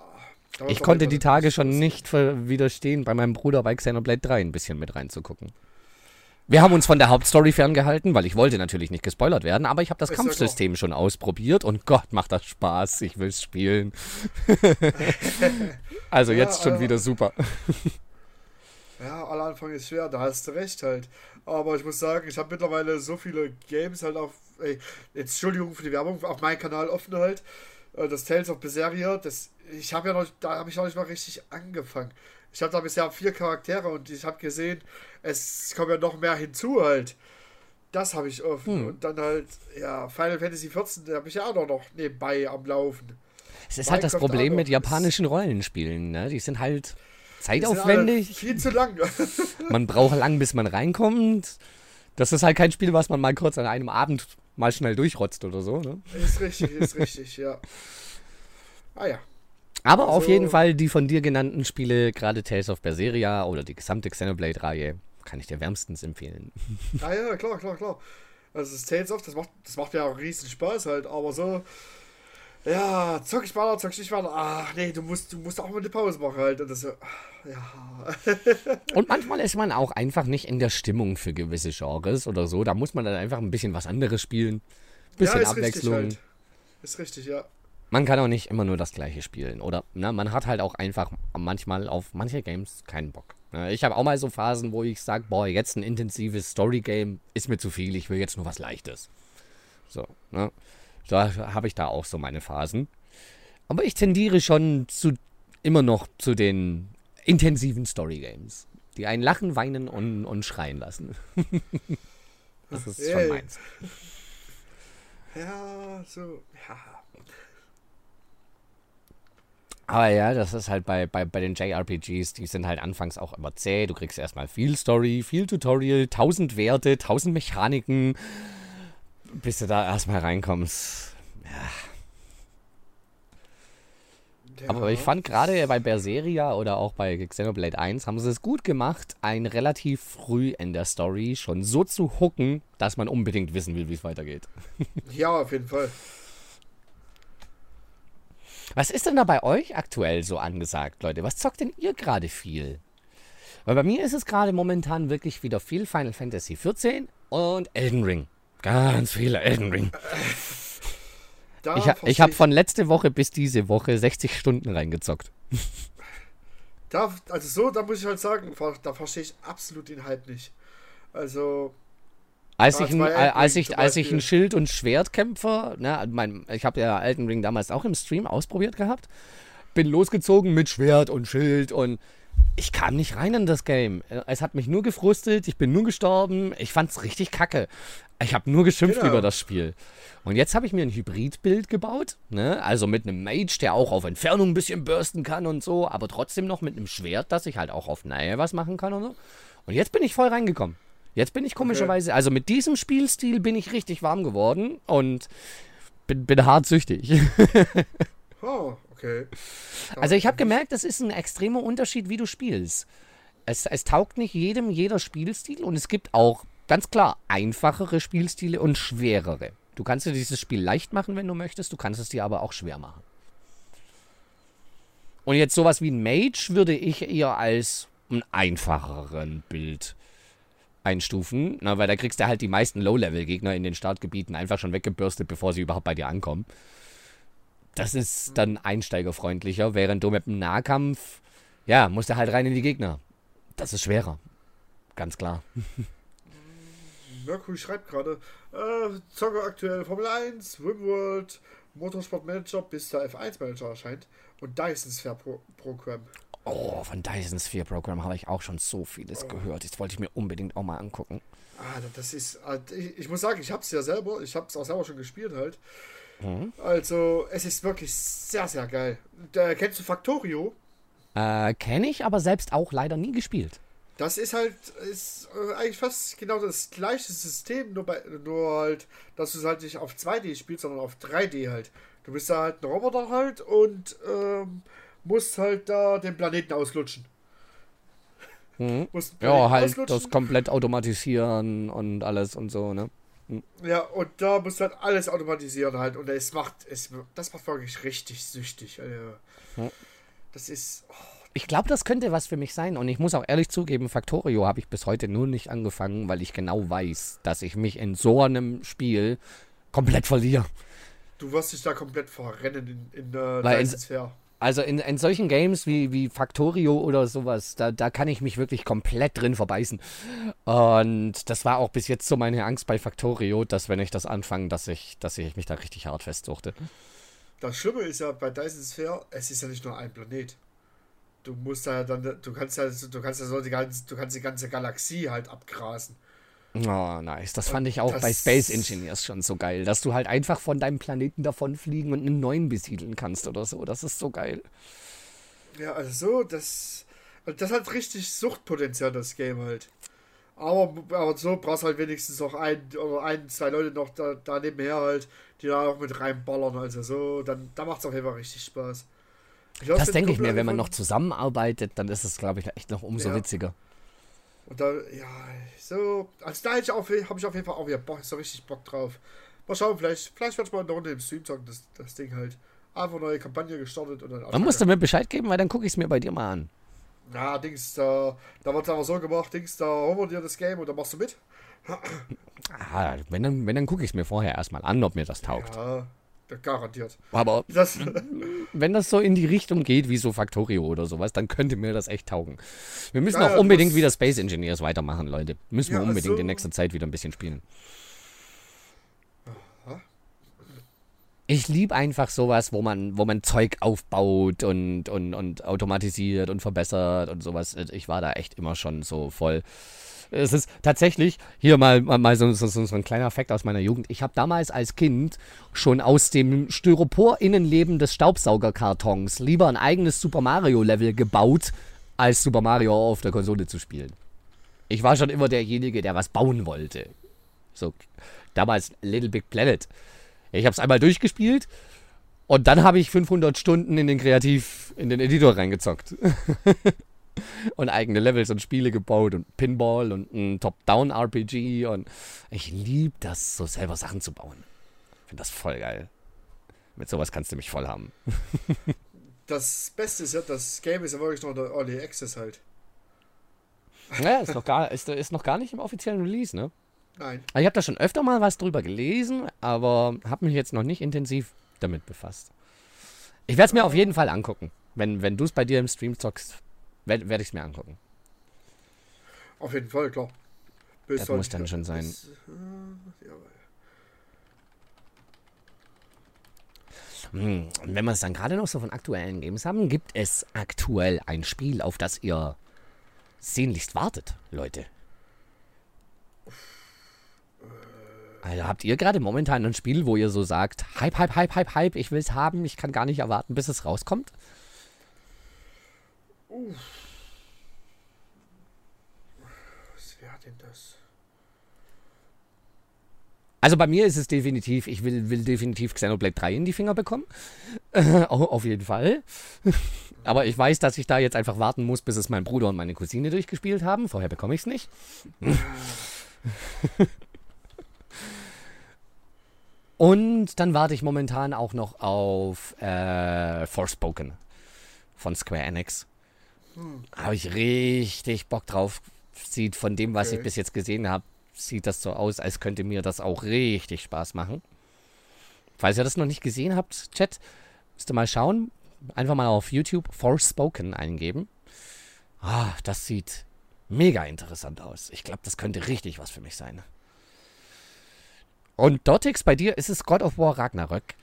Da ich konnte die Tage schon nicht widerstehen, bei meinem Bruder bei Xenoblade 3 ein bisschen mit reinzugucken. Wir haben uns von der Hauptstory ferngehalten, weil ich wollte natürlich nicht gespoilert werden, aber ich habe das ist Kampfsystem schon ausprobiert und Gott, macht das Spaß, ich will es spielen. also ja, jetzt schon äh, wieder super. Ja, aller Anfang ist schwer, da hast du recht halt. Aber ich muss sagen, ich habe mittlerweile so viele Games halt auf, ey, jetzt Entschuldigung für die Werbung, auf meinem Kanal offen halt. Äh, das Tales of Berseria, das, ich habe ja noch, da habe ich noch nicht mal richtig angefangen. Ich habe da bisher vier Charaktere und ich habe gesehen, es kommen ja noch mehr hinzu halt. Das habe ich offen. Hm. Und dann halt, ja, Final Fantasy XIV, da habe ich ja auch noch nebenbei am Laufen. Es ist halt das Problem mit japanischen Rollenspielen, ne? Die sind halt zeitaufwendig. Viel zu lang. man braucht lang, bis man reinkommt. Das ist halt kein Spiel, was man mal kurz an einem Abend mal schnell durchrotzt oder so. Ne? Ist richtig, ist richtig, ja. Ah ja. Aber also, auf jeden Fall die von dir genannten Spiele, gerade Tales of Berseria oder die gesamte Xenoblade-Reihe, kann ich dir wärmstens empfehlen. Ah ja, klar, klar, klar. Also das Tales of, das macht, das macht ja auch riesen Spaß halt, aber so ja, zock ich weiter, zock ich nicht weiter. Ach nee, du musst, du musst auch mal eine Pause machen halt. Und das so, ja. und manchmal ist man auch einfach nicht in der Stimmung für gewisse Genres oder so. Da muss man dann einfach ein bisschen was anderes spielen. Bisschen ja, ist Abwechslung. Richtig halt. Ist richtig, ja. Man kann auch nicht immer nur das gleiche spielen. Oder na, man hat halt auch einfach manchmal auf manche Games keinen Bock. Ich habe auch mal so Phasen, wo ich sage, boah, jetzt ein intensives Story-Game ist mir zu viel, ich will jetzt nur was Leichtes. So, ne? Da habe ich da auch so meine Phasen. Aber ich tendiere schon zu immer noch zu den intensiven Story Games, die einen lachen, weinen und, und schreien lassen. das ist hey. schon meins. Ja, so, ja. Aber ja, das ist halt bei, bei, bei den JRPGs, die sind halt anfangs auch immer zäh. Du kriegst erstmal viel Story, viel Tutorial, tausend Werte, tausend Mechaniken bis du da erstmal reinkommst. Ja. Ja. Aber ich fand gerade bei Berseria oder auch bei Xenoblade 1 haben sie es gut gemacht, ein relativ früh in der Story schon so zu hooken, dass man unbedingt wissen will, wie es weitergeht. Ja, auf jeden Fall. Was ist denn da bei euch aktuell so angesagt, Leute? Was zockt denn ihr gerade viel? Weil bei mir ist es gerade momentan wirklich wieder viel Final Fantasy 14 und Elden Ring. Ganz viele Elden Ring. Da ich ich habe von letzte Woche bis diese Woche 60 Stunden reingezockt. Da, also so, da muss ich halt sagen, da verstehe ich absolut den Hype nicht. Also. Als ich, ein, als, ich, als ich ein Schild- und Schwertkämpfer, ne, mein, ich habe ja Elden Ring damals auch im Stream ausprobiert gehabt, bin losgezogen mit Schwert und Schild und ich kam nicht rein in das Game. Es hat mich nur gefrustet, ich bin nur gestorben. Ich fand's richtig kacke. Ich habe nur geschimpft genau. über das Spiel. Und jetzt habe ich mir ein Hybridbild gebaut. Ne? Also mit einem Mage, der auch auf Entfernung ein bisschen bursten kann und so, aber trotzdem noch mit einem Schwert, dass ich halt auch auf Nähe was machen kann und so. Und jetzt bin ich voll reingekommen. Jetzt bin ich komischerweise, okay. also mit diesem Spielstil bin ich richtig warm geworden und bin, bin hart süchtig. oh, okay. Also ich habe gemerkt, das ist ein extremer Unterschied, wie du spielst. Es, es taugt nicht jedem jeder Spielstil und es gibt auch ganz klar einfachere Spielstile und schwerere. Du kannst dir dieses Spiel leicht machen, wenn du möchtest, du kannst es dir aber auch schwer machen. Und jetzt sowas wie ein Mage würde ich eher als einen einfacheren Bild einstufen, na, weil da kriegst du halt die meisten Low-Level-Gegner in den Startgebieten einfach schon weggebürstet, bevor sie überhaupt bei dir ankommen. Das ist dann einsteigerfreundlicher, während du mit dem Nahkampf, ja, musst du halt rein in die Gegner. Das ist schwerer. Ganz klar. Mercury schreibt gerade, äh, Zocker aktuell Formel 1, Rimworld, Motorsport Manager, bis der F1 Manager erscheint und Dyson Sphere Pro Programm. Oh, von Dyson Sphere Program habe ich auch schon so vieles oh. gehört. Das wollte ich mir unbedingt auch mal angucken. Ah, das ist, ah, ich, ich muss sagen, ich habe es ja selber, ich habe es auch selber schon gespielt halt. Mhm. Also, es ist wirklich sehr, sehr geil. Da, kennst du Factorio? Äh, kenne ich, aber selbst auch leider nie gespielt. Das ist halt ist äh, eigentlich fast genau das gleiche System, nur, bei, nur halt, dass du es halt nicht auf 2D spielst, sondern auf 3D halt. Du bist da halt ein Roboter halt und ähm, musst halt da den Planeten auslutschen. Mhm. ja, halt das komplett automatisieren und alles und so, ne? Ja, und da musst du halt alles automatisieren halt. Und es macht, es, das macht wirklich richtig süchtig. Also. Das ist. Oh. Ich glaube, das könnte was für mich sein. Und ich muss auch ehrlich zugeben, Factorio habe ich bis heute nur nicht angefangen, weil ich genau weiß, dass ich mich in so einem Spiel komplett verliere. Du wirst dich da komplett verrennen in, in der weil in. Also in, in solchen Games wie, wie Factorio oder sowas, da, da kann ich mich wirklich komplett drin verbeißen. Und das war auch bis jetzt so meine Angst bei Factorio, dass wenn ich das anfange, dass ich, dass ich mich da richtig hart festsuchte. Das Schlimme ist ja bei Dyson Sphere, es ist ja nicht nur ein Planet. Du musst ja dann, du kannst ja, du kannst ja so die ganze, du kannst die ganze Galaxie halt abgrasen. Oh, nice. Das fand ich auch bei Space Engineers schon so geil, dass du halt einfach von deinem Planeten davonfliegen und einen neuen besiedeln kannst oder so. Das ist so geil. Ja, also so, das, das hat richtig Suchtpotenzial, das Game halt. Aber, aber so brauchst halt wenigstens noch ein oder ein, zwei Leute noch da, da nebenher halt, die da auch mit reinballern. Also so, dann da macht es auf jeden Fall richtig Spaß. Glaub, das denke ich mir, wenn man noch zusammenarbeitet, dann ist es, glaube ich, echt noch umso ja. witziger. Und da, ja, so, also da habe ich auf jeden Fall auch wieder Bock, so richtig Bock drauf. Mal schauen, vielleicht, vielleicht ich mal eine Runde im Stream zocken, das, das Ding halt. Einfach neue Kampagne gestartet und dann. Musst du mir Bescheid geben, weil dann gucke ich es mir bei dir mal an. Ja, Dings, da, da wird es aber so gemacht, Dings, da holen wir dir das Game und dann machst du mit. ah, wenn dann, wenn dann gucke ich es mir vorher erstmal an, ob mir das taugt. Ja, Garantiert. Aber das, wenn das so in die Richtung geht wie so Factorio oder sowas, dann könnte mir das echt taugen. Wir müssen ja, auch unbedingt wieder Space Engineers weitermachen, Leute. Müssen ja, wir unbedingt also, in nächster Zeit wieder ein bisschen spielen. Ich liebe einfach sowas, wo man, wo man Zeug aufbaut und, und, und automatisiert und verbessert und sowas. Ich war da echt immer schon so voll es ist tatsächlich, hier mal, mal so, so, so ein kleiner Fakt aus meiner Jugend. Ich habe damals als Kind schon aus dem Styropor-Innenleben des Staubsaugerkartons lieber ein eigenes Super Mario-Level gebaut, als Super Mario auf der Konsole zu spielen. Ich war schon immer derjenige, der was bauen wollte. So, damals Little Big Planet. Ich habe es einmal durchgespielt und dann habe ich 500 Stunden in den Kreativ, in den Editor reingezockt. und eigene Levels und Spiele gebaut und Pinball und ein Top-Down-RPG und ich liebe das, so selber Sachen zu bauen. Ich finde das voll geil. Mit sowas kannst du mich voll haben. das Beste ist ja, das Game ist ja wirklich noch der Early Access halt. Ja, ist noch gar, ist, ist noch gar nicht im offiziellen Release, ne? Nein. Ich habe da schon öfter mal was drüber gelesen, aber habe mich jetzt noch nicht intensiv damit befasst. Ich werde es mir auf jeden Fall angucken. Wenn, wenn du es bei dir im Stream zockst, werde werd ich es mir angucken. Auf jeden Fall, klar. Bis das muss dann schon sein. Bis, äh, hm, und wenn wir es dann gerade noch so von aktuellen Games haben, gibt es aktuell ein Spiel, auf das ihr sehnlichst wartet, Leute? Also habt ihr gerade momentan ein Spiel, wo ihr so sagt, Hype, Hype, Hype, Hype, Hype, ich will es haben, ich kann gar nicht erwarten, bis es rauskommt? Uff. Was wäre denn das? Also bei mir ist es definitiv, ich will, will definitiv Xenoblade 3 in die Finger bekommen. Auf jeden Fall. Aber ich weiß, dass ich da jetzt einfach warten muss, bis es mein Bruder und meine Cousine durchgespielt haben. Vorher bekomme ich es nicht. und dann warte ich momentan auch noch auf äh, Forspoken von Square Enix. Hm. Habe ich richtig Bock drauf. Sieht von dem, was okay. ich bis jetzt gesehen habe, sieht das so aus, als könnte mir das auch richtig Spaß machen. Falls ihr das noch nicht gesehen habt, Chat, müsst ihr mal schauen. Einfach mal auf YouTube Forspoken eingeben. Ah, das sieht mega interessant aus. Ich glaube, das könnte richtig was für mich sein. Und Dotix, bei dir ist es God of War Ragnarök.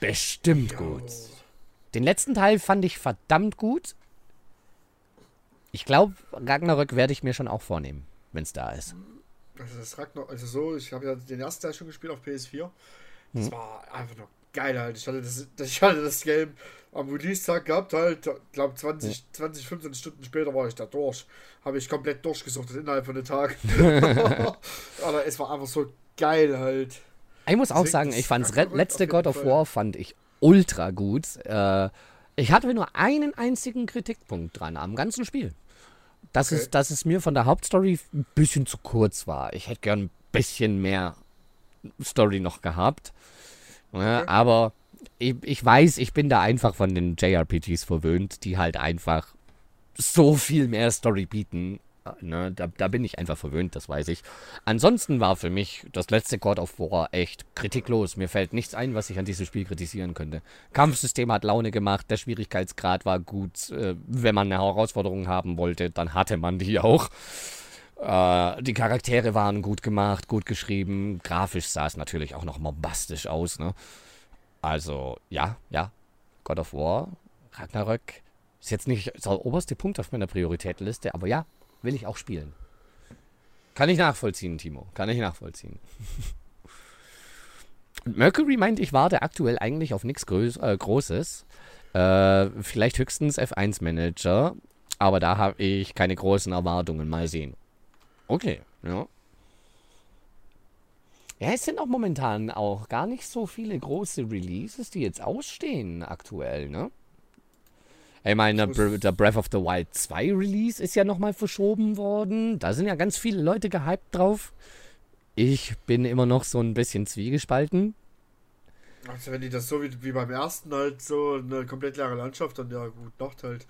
Bestimmt gut. Den letzten Teil fand ich verdammt gut. Ich glaube, Ragnarök werde ich mir schon auch vornehmen, wenn es da ist. Also das Ragnarök, also so, ich habe ja den ersten Teil schon gespielt auf PS4. Das hm. war einfach nur geil halt. Ich hatte das, ich hatte das Game am Release-Tag gehabt, halt, glaube 20, ja. 20, 15 Stunden später war ich da durch. Habe ich komplett durchgesucht innerhalb von einem Tag. Aber es war einfach so geil halt. Ich muss auch sagen, ich fand das letzte God of War fand ich ultra gut. Äh, ich hatte nur einen einzigen Kritikpunkt dran am ganzen Spiel. Dass, okay. es, dass es mir von der Hauptstory ein bisschen zu kurz war. Ich hätte gern ein bisschen mehr Story noch gehabt. Ja, okay. Aber ich, ich weiß, ich bin da einfach von den JRPGs verwöhnt, die halt einfach so viel mehr Story bieten. Ne, da, da, bin ich einfach verwöhnt, das weiß ich. Ansonsten war für mich das letzte God of War echt kritiklos. Mir fällt nichts ein, was ich an diesem Spiel kritisieren könnte. Kampfsystem hat Laune gemacht, der Schwierigkeitsgrad war gut. Äh, wenn man eine Herausforderung haben wollte, dann hatte man die auch. Äh, die Charaktere waren gut gemacht, gut geschrieben. Grafisch sah es natürlich auch noch bombastisch aus. Ne? Also, ja, ja. God of War, Ragnarök. Ist jetzt nicht der oberste Punkt auf meiner Prioritätenliste, aber ja, will ich auch spielen. Kann ich nachvollziehen, Timo. Kann ich nachvollziehen. Mercury meint, ich warte aktuell eigentlich auf nichts äh, Großes. Äh, vielleicht höchstens F1-Manager. Aber da habe ich keine großen Erwartungen. Mal sehen. Okay, ja. Ja, es sind auch momentan auch gar nicht so viele große Releases, die jetzt ausstehen aktuell, ne? Ich meine, der Breath of the Wild 2 Release ist ja nochmal verschoben worden. Da sind ja ganz viele Leute gehypt drauf. Ich bin immer noch so ein bisschen zwiegespalten. Also wenn die das so wie, wie beim ersten halt so eine komplett leere Landschaft, dann ja gut, macht halt.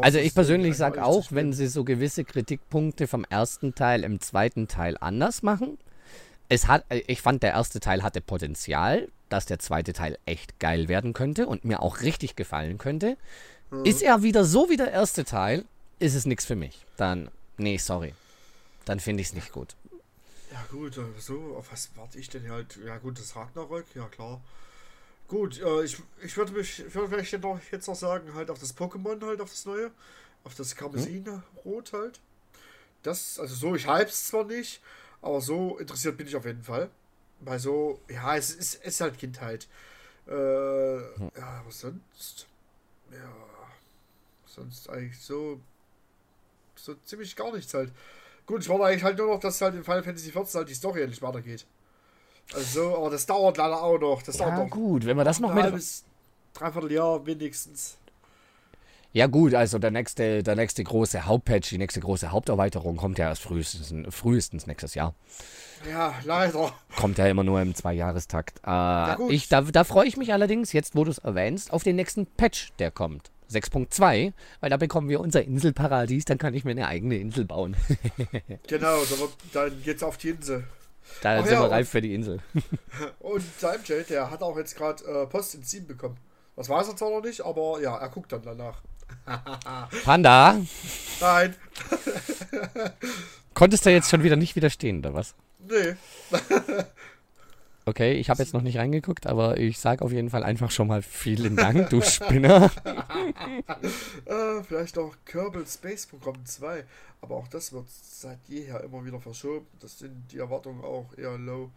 Also ich persönlich sage auch, wenn sie so gewisse Kritikpunkte vom ersten Teil im zweiten Teil anders machen, es hat, ich fand, der erste Teil hatte Potenzial, dass der zweite Teil echt geil werden könnte und mir auch richtig gefallen könnte. Mhm. Ist er wieder so wie der erste Teil, ist es nichts für mich. Dann, nee, sorry. Dann finde ich es nicht gut. Ja, gut, äh, so, auf was warte ich denn halt? Ja, gut, das Ragnarök, ja klar. Gut, äh, ich, ich würde mich, ich würde vielleicht noch, jetzt noch sagen, halt auf das Pokémon, halt auf das neue. Auf das Karmesin-Rot halt. Das, also so, ich es zwar nicht, aber so interessiert bin ich auf jeden Fall. Weil so, ja, es ist, es ist halt Kindheit. Äh, hm. Ja, was sonst? Ja, sonst eigentlich so, so ziemlich gar nichts halt. Gut, ich warte eigentlich halt nur noch, dass halt in Final Fantasy XIV halt die Story endlich weitergeht. Also so, aber das dauert leider auch noch. Das ja, dauert noch. gut, wenn wir das noch mit. Dreiviertel Jahr wenigstens. Ja gut, also der nächste, der nächste große Hauptpatch, die nächste große Haupterweiterung kommt ja erst frühestens, frühestens nächstes Jahr. Ja, leider. Kommt ja immer nur im Zweijahrestakt. Äh, ich, da da freue ich mich allerdings, jetzt wo du es erwähnst, auf den nächsten Patch, der kommt. 6.2, weil da bekommen wir unser Inselparadies, dann kann ich mir eine eigene Insel bauen. genau, dann geht's auf die Insel. Da Ach sind ja, wir reif für die Insel. Und Timejay, der hat auch jetzt gerade äh, Post in 7 bekommen. Das weiß er zwar noch nicht, aber ja, er guckt dann danach. Panda? Nein. Konntest du jetzt schon wieder nicht widerstehen, oder was? Nee. Okay, ich habe jetzt noch nicht reingeguckt, aber ich sage auf jeden Fall einfach schon mal vielen Dank, du Spinner. äh, vielleicht auch Kerbal Space Program 2, aber auch das wird seit jeher immer wieder verschoben. Das sind die Erwartungen auch eher low.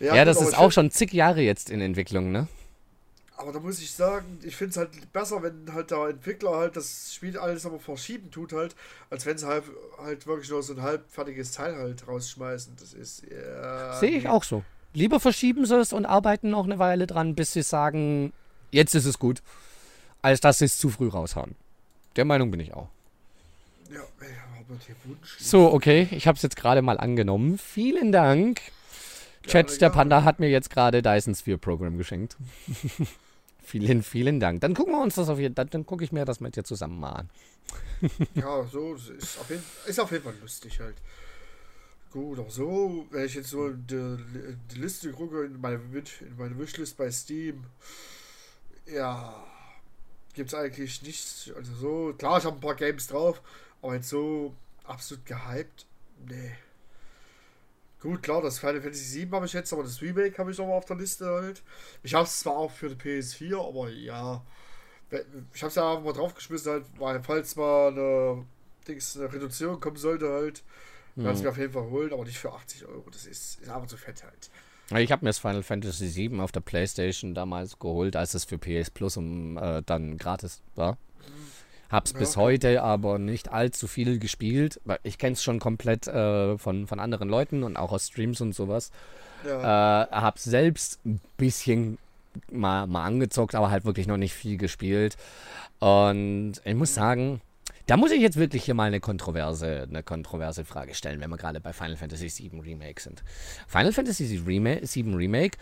Ja, ja das ist auch schon zig Jahre jetzt in Entwicklung, ne? Aber da muss ich sagen, ich finde es halt besser, wenn halt der Entwickler halt das Spiel alles aber verschieben tut halt, als wenn sie halt, halt wirklich nur so ein halbfertiges Teil halt rausschmeißen. Das ist ja, Sehe ich auch so. Lieber verschieben sie es und arbeiten noch eine Weile dran, bis sie sagen, jetzt ist es gut, als dass sie es zu früh raushauen. Der Meinung bin ich auch. Ja, aber der Wunsch. So, okay, ich habe es jetzt gerade mal angenommen. Vielen Dank. Chat, der Panda hat mir jetzt gerade Dyson Sphere Program geschenkt. vielen, vielen Dank. Dann gucken wir uns das auf jeden Fall, dann gucke ich mir das mit dir zusammen mal an. ja, so ist auf, jeden, ist auf jeden Fall lustig halt. Gut, auch so, wenn ich jetzt so die, die Liste gucke in meine, in meine Wishlist bei Steam, ja, gibt es eigentlich nichts. Also so, klar, ich habe ein paar Games drauf, aber jetzt so absolut gehypt, nee. Gut, klar, das Final Fantasy 7 habe ich jetzt, aber das Remake habe ich noch mal auf der Liste halt. Ich habe es zwar auch für die PS4, aber ja, ich habe es ja einfach mal draufgeschmissen halt, weil falls mal eine, Dings, eine Reduzierung kommen sollte halt, Mhm. Kannst du mir auf jeden Fall holen, aber nicht für 80 Euro. Das ist, ist einfach zu fett halt. Ich habe mir das Final Fantasy VII auf der Playstation damals geholt, als es für PS Plus um, äh, dann gratis war. Hab's ja, bis okay. heute aber nicht allzu viel gespielt. Ich kenne es schon komplett äh, von, von anderen Leuten und auch aus Streams und sowas. Ja. Äh, hab's selbst ein bisschen mal, mal angezockt, aber halt wirklich noch nicht viel gespielt. Und ich muss sagen, da muss ich jetzt wirklich hier mal eine kontroverse, eine kontroverse Frage stellen, wenn wir gerade bei Final Fantasy VII Remake sind. Final Fantasy VII Remake,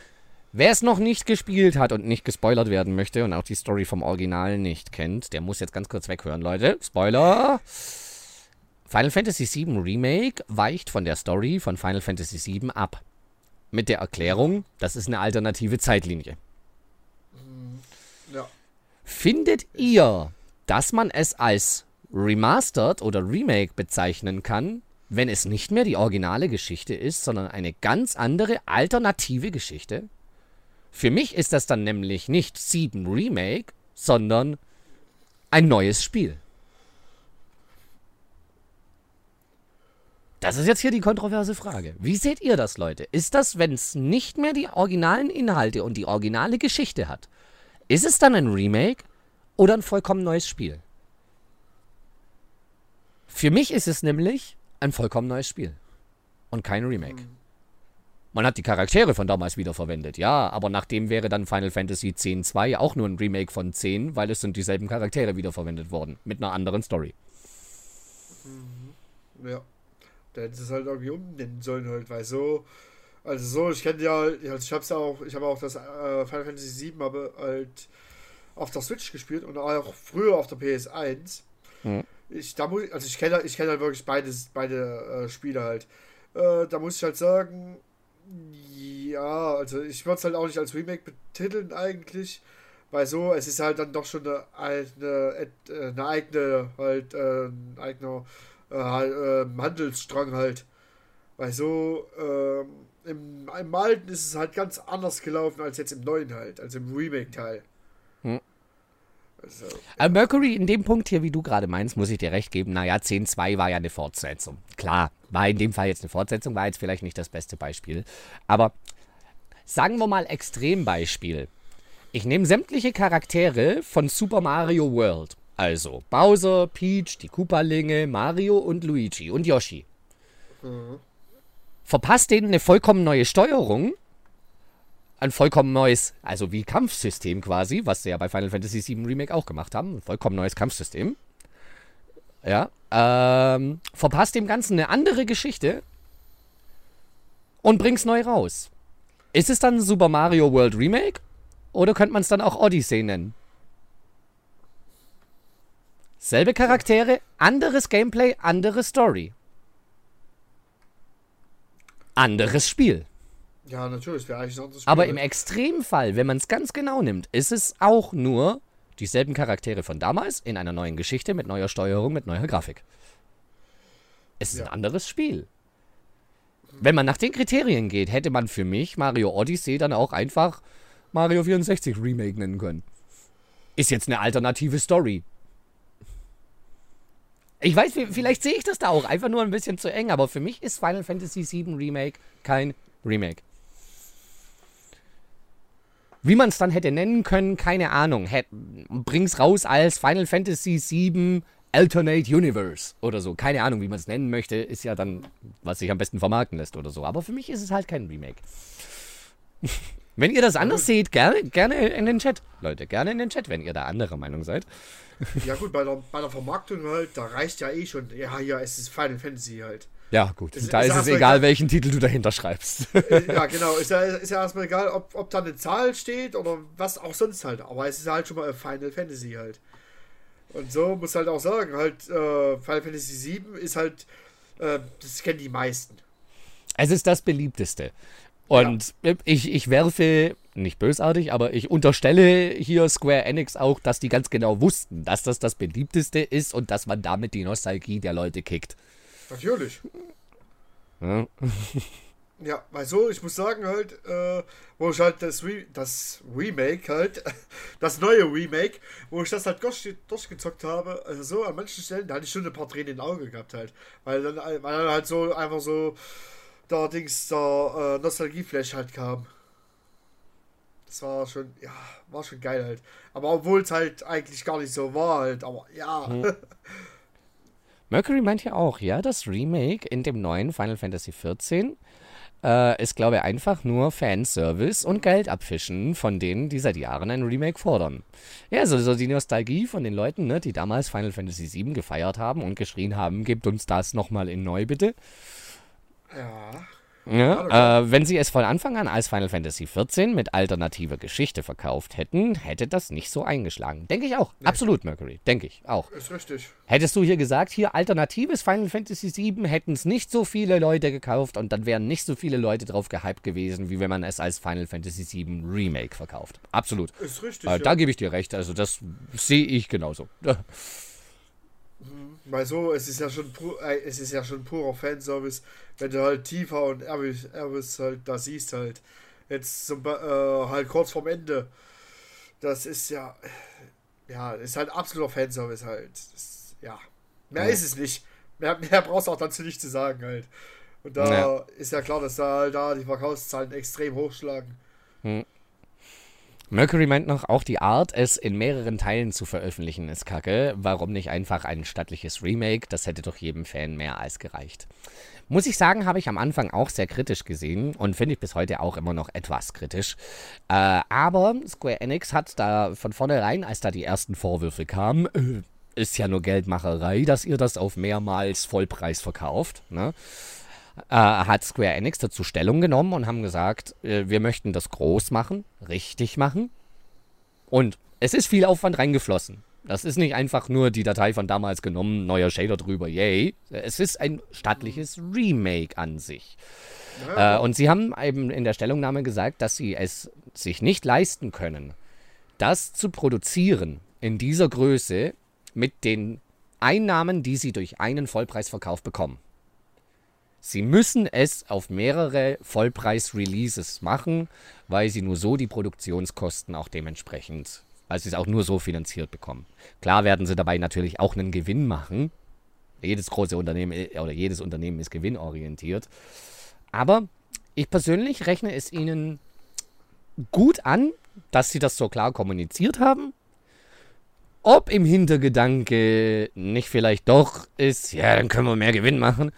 wer es noch nicht gespielt hat und nicht gespoilert werden möchte und auch die Story vom Original nicht kennt, der muss jetzt ganz kurz weghören, Leute. Spoiler! Final Fantasy VII Remake weicht von der Story von Final Fantasy VII ab. Mit der Erklärung, das ist eine alternative Zeitlinie. Ja. Findet ihr, dass man es als Remastered oder Remake bezeichnen kann, wenn es nicht mehr die originale Geschichte ist, sondern eine ganz andere alternative Geschichte. Für mich ist das dann nämlich nicht 7 Remake, sondern ein neues Spiel. Das ist jetzt hier die kontroverse Frage. Wie seht ihr das, Leute? Ist das, wenn es nicht mehr die originalen Inhalte und die originale Geschichte hat, ist es dann ein Remake oder ein vollkommen neues Spiel? Für mich ist es nämlich ein vollkommen neues Spiel. Und kein Remake. Mhm. Man hat die Charaktere von damals wiederverwendet, ja, aber nachdem wäre dann Final Fantasy X-2 auch nur ein Remake von 10, weil es sind dieselben Charaktere wiederverwendet worden, mit einer anderen Story. Mhm. Ja. Da hätten sie es halt irgendwie umnennen sollen halt, weil so, also so, ich kenne ja, ich hab's ja auch, ich habe auch das äh, Final Fantasy 7 aber halt auf der Switch gespielt und auch früher auf der PS1. Mhm ich, da muss, also ich kenne ich kenn halt wirklich beides, beide äh, Spiele halt. Äh, da muss ich halt sagen, ja, also ich würde es halt auch nicht als Remake betiteln eigentlich, weil so, es ist halt dann doch schon eine, eine, eine eigene, halt, äh, ein eigener äh, ähm, Handelsstrang halt. Weil so, ähm, im, im Alten ist es halt ganz anders gelaufen als jetzt im Neuen halt, also im Remake-Teil. Also, ja. Mercury, in dem Punkt hier, wie du gerade meinst, muss ich dir recht geben. Naja, 10.2 war ja eine Fortsetzung. Klar, war in dem Fall jetzt eine Fortsetzung, war jetzt vielleicht nicht das beste Beispiel. Aber sagen wir mal Extrembeispiel. Ich nehme sämtliche Charaktere von Super Mario World. Also Bowser, Peach, die Koopalinge, Mario und Luigi und Yoshi. Mhm. Verpasst denen eine vollkommen neue Steuerung ein vollkommen neues, also wie Kampfsystem quasi, was sie ja bei Final Fantasy VII Remake auch gemacht haben. Ein vollkommen neues Kampfsystem. Ja. Ähm, verpasst dem Ganzen eine andere Geschichte und bring's neu raus. Ist es dann Super Mario World Remake? Oder könnte man es dann auch Odyssey nennen? Selbe Charaktere, anderes Gameplay, andere Story. Anderes Spiel. Ja, natürlich, wäre eigentlich sonst Aber im Extremfall, wenn man es ganz genau nimmt, ist es auch nur dieselben Charaktere von damals in einer neuen Geschichte mit neuer Steuerung, mit neuer Grafik. Es ist ja. ein anderes Spiel. Wenn man nach den Kriterien geht, hätte man für mich Mario Odyssey dann auch einfach Mario 64 Remake nennen können. Ist jetzt eine alternative Story. Ich weiß, vielleicht sehe ich das da auch einfach nur ein bisschen zu eng, aber für mich ist Final Fantasy VII Remake kein Remake. Wie man es dann hätte nennen können, keine Ahnung. bring's raus als Final Fantasy VII Alternate Universe oder so. Keine Ahnung, wie man es nennen möchte, ist ja dann, was sich am besten vermarkten lässt oder so. Aber für mich ist es halt kein Remake. wenn ihr das anders seht, gerne, gerne in den Chat. Leute, gerne in den Chat, wenn ihr da anderer Meinung seid. Ja gut, bei der, bei der Vermarktung halt, da reicht ja eh schon. Ja, ja, es ist Final Fantasy halt. Ja, gut. Es, da ist, ist es egal, welchen Titel du dahinter schreibst. Äh, ja, genau. Ist ja, ist ja erstmal egal, ob, ob da eine Zahl steht oder was auch sonst halt. Aber es ist halt schon mal Final Fantasy halt. Und so muss halt auch sagen, halt, äh, Final Fantasy VII ist halt, äh, das kennen die meisten. Es ist das beliebteste. Und ja. ich, ich werfe, nicht bösartig, aber ich unterstelle hier Square Enix auch, dass die ganz genau wussten, dass das das beliebteste ist und dass man damit die Nostalgie der Leute kickt. Natürlich. Ja. ja, weil so, ich muss sagen halt, äh, wo ich halt das, Re das Remake halt, das neue Remake, wo ich das halt durch, durchgezockt habe, also so an manchen Stellen, da hatte ich schon ein paar Tränen in Auge gehabt halt. Weil dann, weil dann halt so einfach so da Dings der äh, Nostalgieflash halt kam. Das war schon, ja, war schon geil halt. Aber obwohl es halt eigentlich gar nicht so war halt, aber ja. Hm. Mercury meint ja auch, ja, das Remake in dem neuen Final Fantasy XIV äh, ist, glaube ich, einfach nur Fanservice und Geld abfischen von denen, die seit Jahren ein Remake fordern. Ja, so, so die Nostalgie von den Leuten, ne, die damals Final Fantasy VII gefeiert haben und geschrien haben, gebt uns das nochmal in neu, bitte. Ja. Ja, äh, wenn sie es von Anfang an als Final Fantasy XIV mit alternativer Geschichte verkauft hätten, hätte das nicht so eingeschlagen. Denke ich auch. Nee. Absolut, Mercury. Denke ich auch. Ist richtig. Hättest du hier gesagt, hier alternatives Final Fantasy VII, hätten es nicht so viele Leute gekauft und dann wären nicht so viele Leute drauf gehypt gewesen, wie wenn man es als Final Fantasy VII Remake verkauft. Absolut. Ist richtig. Äh, ja. Da gebe ich dir recht. Also, das sehe ich genauso. Weil so, es ist ja schon äh, es ist ja schon purer Fanservice, wenn du halt tiefer und Elvis, Elvis halt da siehst halt. Jetzt zum, äh, halt kurz vorm Ende. Das ist ja. Ja, ist halt absoluter Fanservice halt. Das, ja. Mehr ja. ist es nicht. Mehr, mehr brauchst du auch dazu nicht zu sagen halt. Und da ja. ist ja klar, dass da halt da die Verkaufszahlen extrem hochschlagen. Hm. Mercury meint noch, auch die Art, es in mehreren Teilen zu veröffentlichen, ist kacke. Warum nicht einfach ein stattliches Remake? Das hätte doch jedem Fan mehr als gereicht. Muss ich sagen, habe ich am Anfang auch sehr kritisch gesehen und finde ich bis heute auch immer noch etwas kritisch. Äh, aber Square Enix hat da von vornherein, als da die ersten Vorwürfe kamen, äh, ist ja nur Geldmacherei, dass ihr das auf mehrmals Vollpreis verkauft. Ne? Äh, hat Square Enix dazu Stellung genommen und haben gesagt, äh, wir möchten das groß machen, richtig machen. Und es ist viel Aufwand reingeflossen. Das ist nicht einfach nur die Datei von damals genommen, neuer Shader drüber, yay. Es ist ein stattliches Remake an sich. Ja. Äh, und sie haben eben in der Stellungnahme gesagt, dass sie es sich nicht leisten können, das zu produzieren in dieser Größe mit den Einnahmen, die sie durch einen Vollpreisverkauf bekommen. Sie müssen es auf mehrere Vollpreis-Releases machen, weil sie nur so die Produktionskosten auch dementsprechend, weil sie es auch nur so finanziert bekommen. Klar werden sie dabei natürlich auch einen Gewinn machen. Jedes große Unternehmen äh, oder jedes Unternehmen ist gewinnorientiert. Aber ich persönlich rechne es ihnen gut an, dass sie das so klar kommuniziert haben. Ob im Hintergedanke nicht vielleicht doch ist, ja, dann können wir mehr Gewinn machen.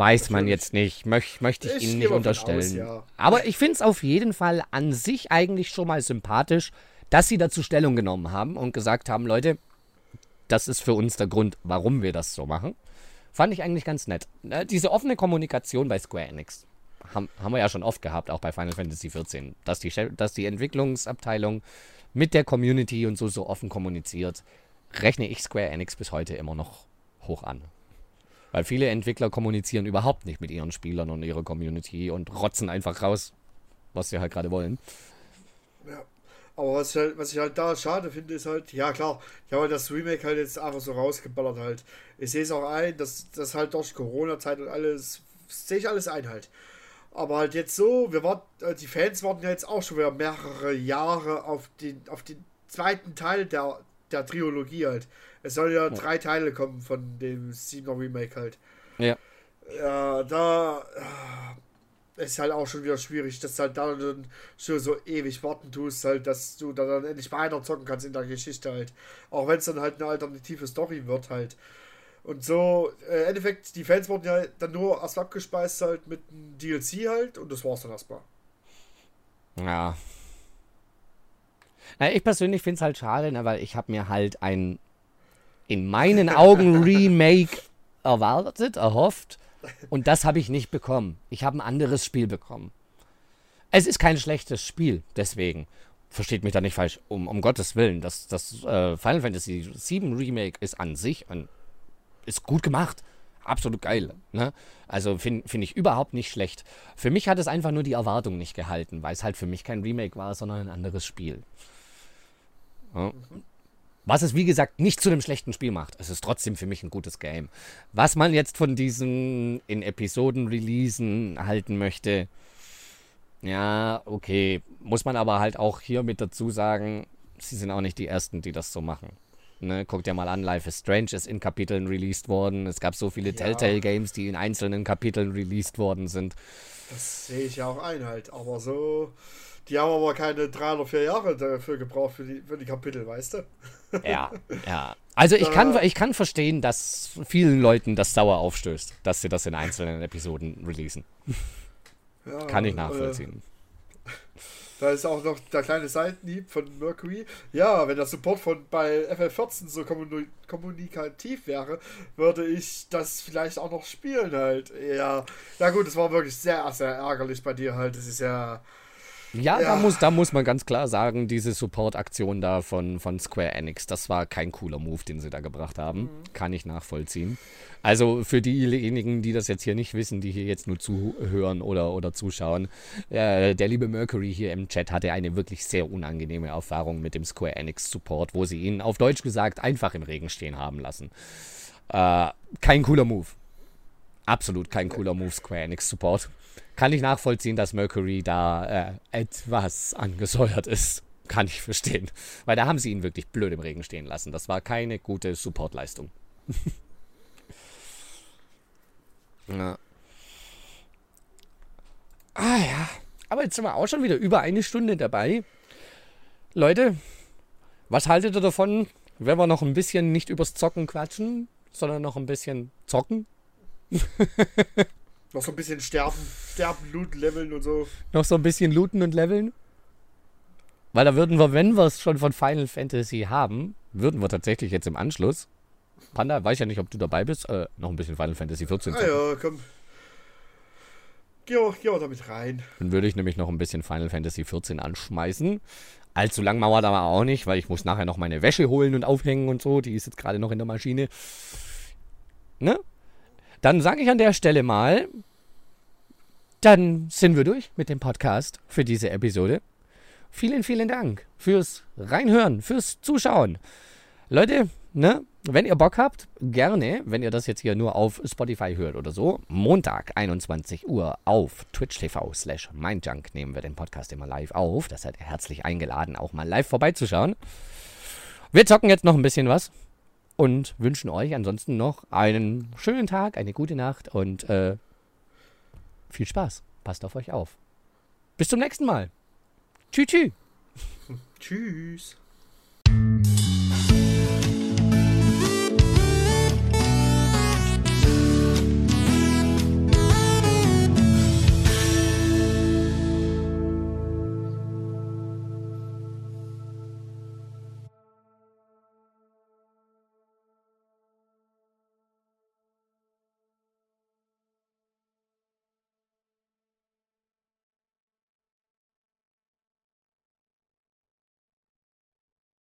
Weiß man jetzt nicht, Möch, möchte ich, ich Ihnen nicht unterstellen. Aus, ja. Aber ich finde es auf jeden Fall an sich eigentlich schon mal sympathisch, dass Sie dazu Stellung genommen haben und gesagt haben, Leute, das ist für uns der Grund, warum wir das so machen. Fand ich eigentlich ganz nett. Äh, diese offene Kommunikation bei Square Enix haben, haben wir ja schon oft gehabt, auch bei Final Fantasy XIV, dass die, dass die Entwicklungsabteilung mit der Community und so so offen kommuniziert, rechne ich Square Enix bis heute immer noch hoch an. Weil viele Entwickler kommunizieren überhaupt nicht mit ihren Spielern und ihrer Community und rotzen einfach raus, was sie halt gerade wollen. Ja. Aber was ich, halt, was ich halt da schade finde, ist halt, ja klar, ich habe halt das Remake halt jetzt einfach so rausgeballert halt. Ich sehe es auch ein, dass das halt durch Corona-Zeit und alles sehe ich alles ein halt. Aber halt jetzt so, wir warten, äh, die Fans warten ja jetzt auch schon wieder mehrere Jahre auf den, auf den zweiten Teil der, der Trilogie halt. Es soll ja, ja. drei Teile kommen von dem 7er Remake halt. Ja. Ja, da äh, ist halt auch schon wieder schwierig, dass halt da dann schon so ewig warten tust, halt, dass du da dann endlich weiter zocken kannst in der Geschichte halt. Auch wenn es dann halt eine alternative Story wird halt. Und so, äh, im Endeffekt, die Fans wurden ja dann nur erst abgespeist halt mit einem DLC halt und das war's dann erstmal. Ja. Na, ich persönlich finde es halt schade, ne, weil ich habe mir halt ein in meinen Augen Remake erwartet, erhofft und das habe ich nicht bekommen. Ich habe ein anderes Spiel bekommen. Es ist kein schlechtes Spiel, deswegen. Versteht mich da nicht falsch, um, um Gottes Willen. Das, das äh, Final Fantasy VII Remake ist an sich ein ist gut gemacht. Absolut geil. Ne? Also finde find ich überhaupt nicht schlecht. Für mich hat es einfach nur die Erwartung nicht gehalten, weil es halt für mich kein Remake war, sondern ein anderes Spiel. Ja. Was es, wie gesagt, nicht zu einem schlechten Spiel macht. Es ist trotzdem für mich ein gutes Game. Was man jetzt von diesen in Episoden releasen halten möchte, ja, okay. Muss man aber halt auch hier mit dazu sagen, sie sind auch nicht die Ersten, die das so machen. Ne, guck dir mal an, Life is Strange ist in Kapiteln released worden. Es gab so viele ja. Telltale-Games, die in einzelnen Kapiteln released worden sind. Das sehe ich ja auch ein halt. Aber so, die haben aber keine drei oder vier Jahre dafür gebraucht für die, für die Kapitel, weißt du? Ja, ja. Also ich kann, ich kann verstehen, dass vielen Leuten das sauer aufstößt, dass sie das in einzelnen Episoden releasen. Ja, kann ich nachvollziehen. Äh, da ist auch noch der kleine Seitenhieb von Mercury. Ja, wenn der Support von bei FL14 so kommunikativ wäre, würde ich das vielleicht auch noch spielen halt. Ja, ja gut, es war wirklich sehr, sehr ärgerlich bei dir halt. Das ist ja ja, ja, Da, muss, da muss man ganz klar sagen, diese Support-Aktion da von, von Square Enix, das war kein cooler Move, den sie da gebracht haben. Mhm. Kann ich nachvollziehen. Also für diejenigen, die das jetzt hier nicht wissen, die hier jetzt nur zuhören oder, oder zuschauen, äh, der liebe Mercury hier im Chat hatte eine wirklich sehr unangenehme Erfahrung mit dem Square Enix Support, wo sie ihn auf Deutsch gesagt einfach im Regen stehen haben lassen. Äh, kein cooler Move. Absolut kein cooler Move, Square Enix Support kann ich nachvollziehen, dass Mercury da äh, etwas angesäuert ist. Kann ich verstehen. Weil da haben sie ihn wirklich blöd im Regen stehen lassen. Das war keine gute Supportleistung. ja. Ah ja. Aber jetzt sind wir auch schon wieder über eine Stunde dabei. Leute, was haltet ihr davon, wenn wir noch ein bisschen nicht übers Zocken quatschen, sondern noch ein bisschen zocken? Noch so ein bisschen sterben, sterben, looten, leveln und so. Noch so ein bisschen looten und leveln? Weil da würden wir, wenn wir es schon von Final Fantasy haben, würden wir tatsächlich jetzt im Anschluss. Panda, weiß ja nicht, ob du dabei bist, äh, noch ein bisschen Final Fantasy 14 zocken. Ah ja, komm. Geh auch, geh auch damit rein. Dann würde ich nämlich noch ein bisschen Final Fantasy 14 anschmeißen. Allzu lang mauert aber auch nicht, weil ich muss nachher noch meine Wäsche holen und aufhängen und so. Die ist jetzt gerade noch in der Maschine. Ne? Dann sage ich an der Stelle mal, dann sind wir durch mit dem Podcast für diese Episode. Vielen, vielen Dank fürs Reinhören, fürs Zuschauen. Leute, ne, wenn ihr Bock habt, gerne, wenn ihr das jetzt hier nur auf Spotify hört oder so, Montag 21 Uhr auf Twitch TV slash Mindjunk nehmen wir den Podcast immer live auf. Das seid ihr herzlich eingeladen, auch mal live vorbeizuschauen. Wir zocken jetzt noch ein bisschen was und wünschen euch ansonsten noch einen schönen Tag, eine gute Nacht und äh, viel Spaß. Passt auf euch auf. Bis zum nächsten Mal. Tschüss. Tschüss. Tschüss.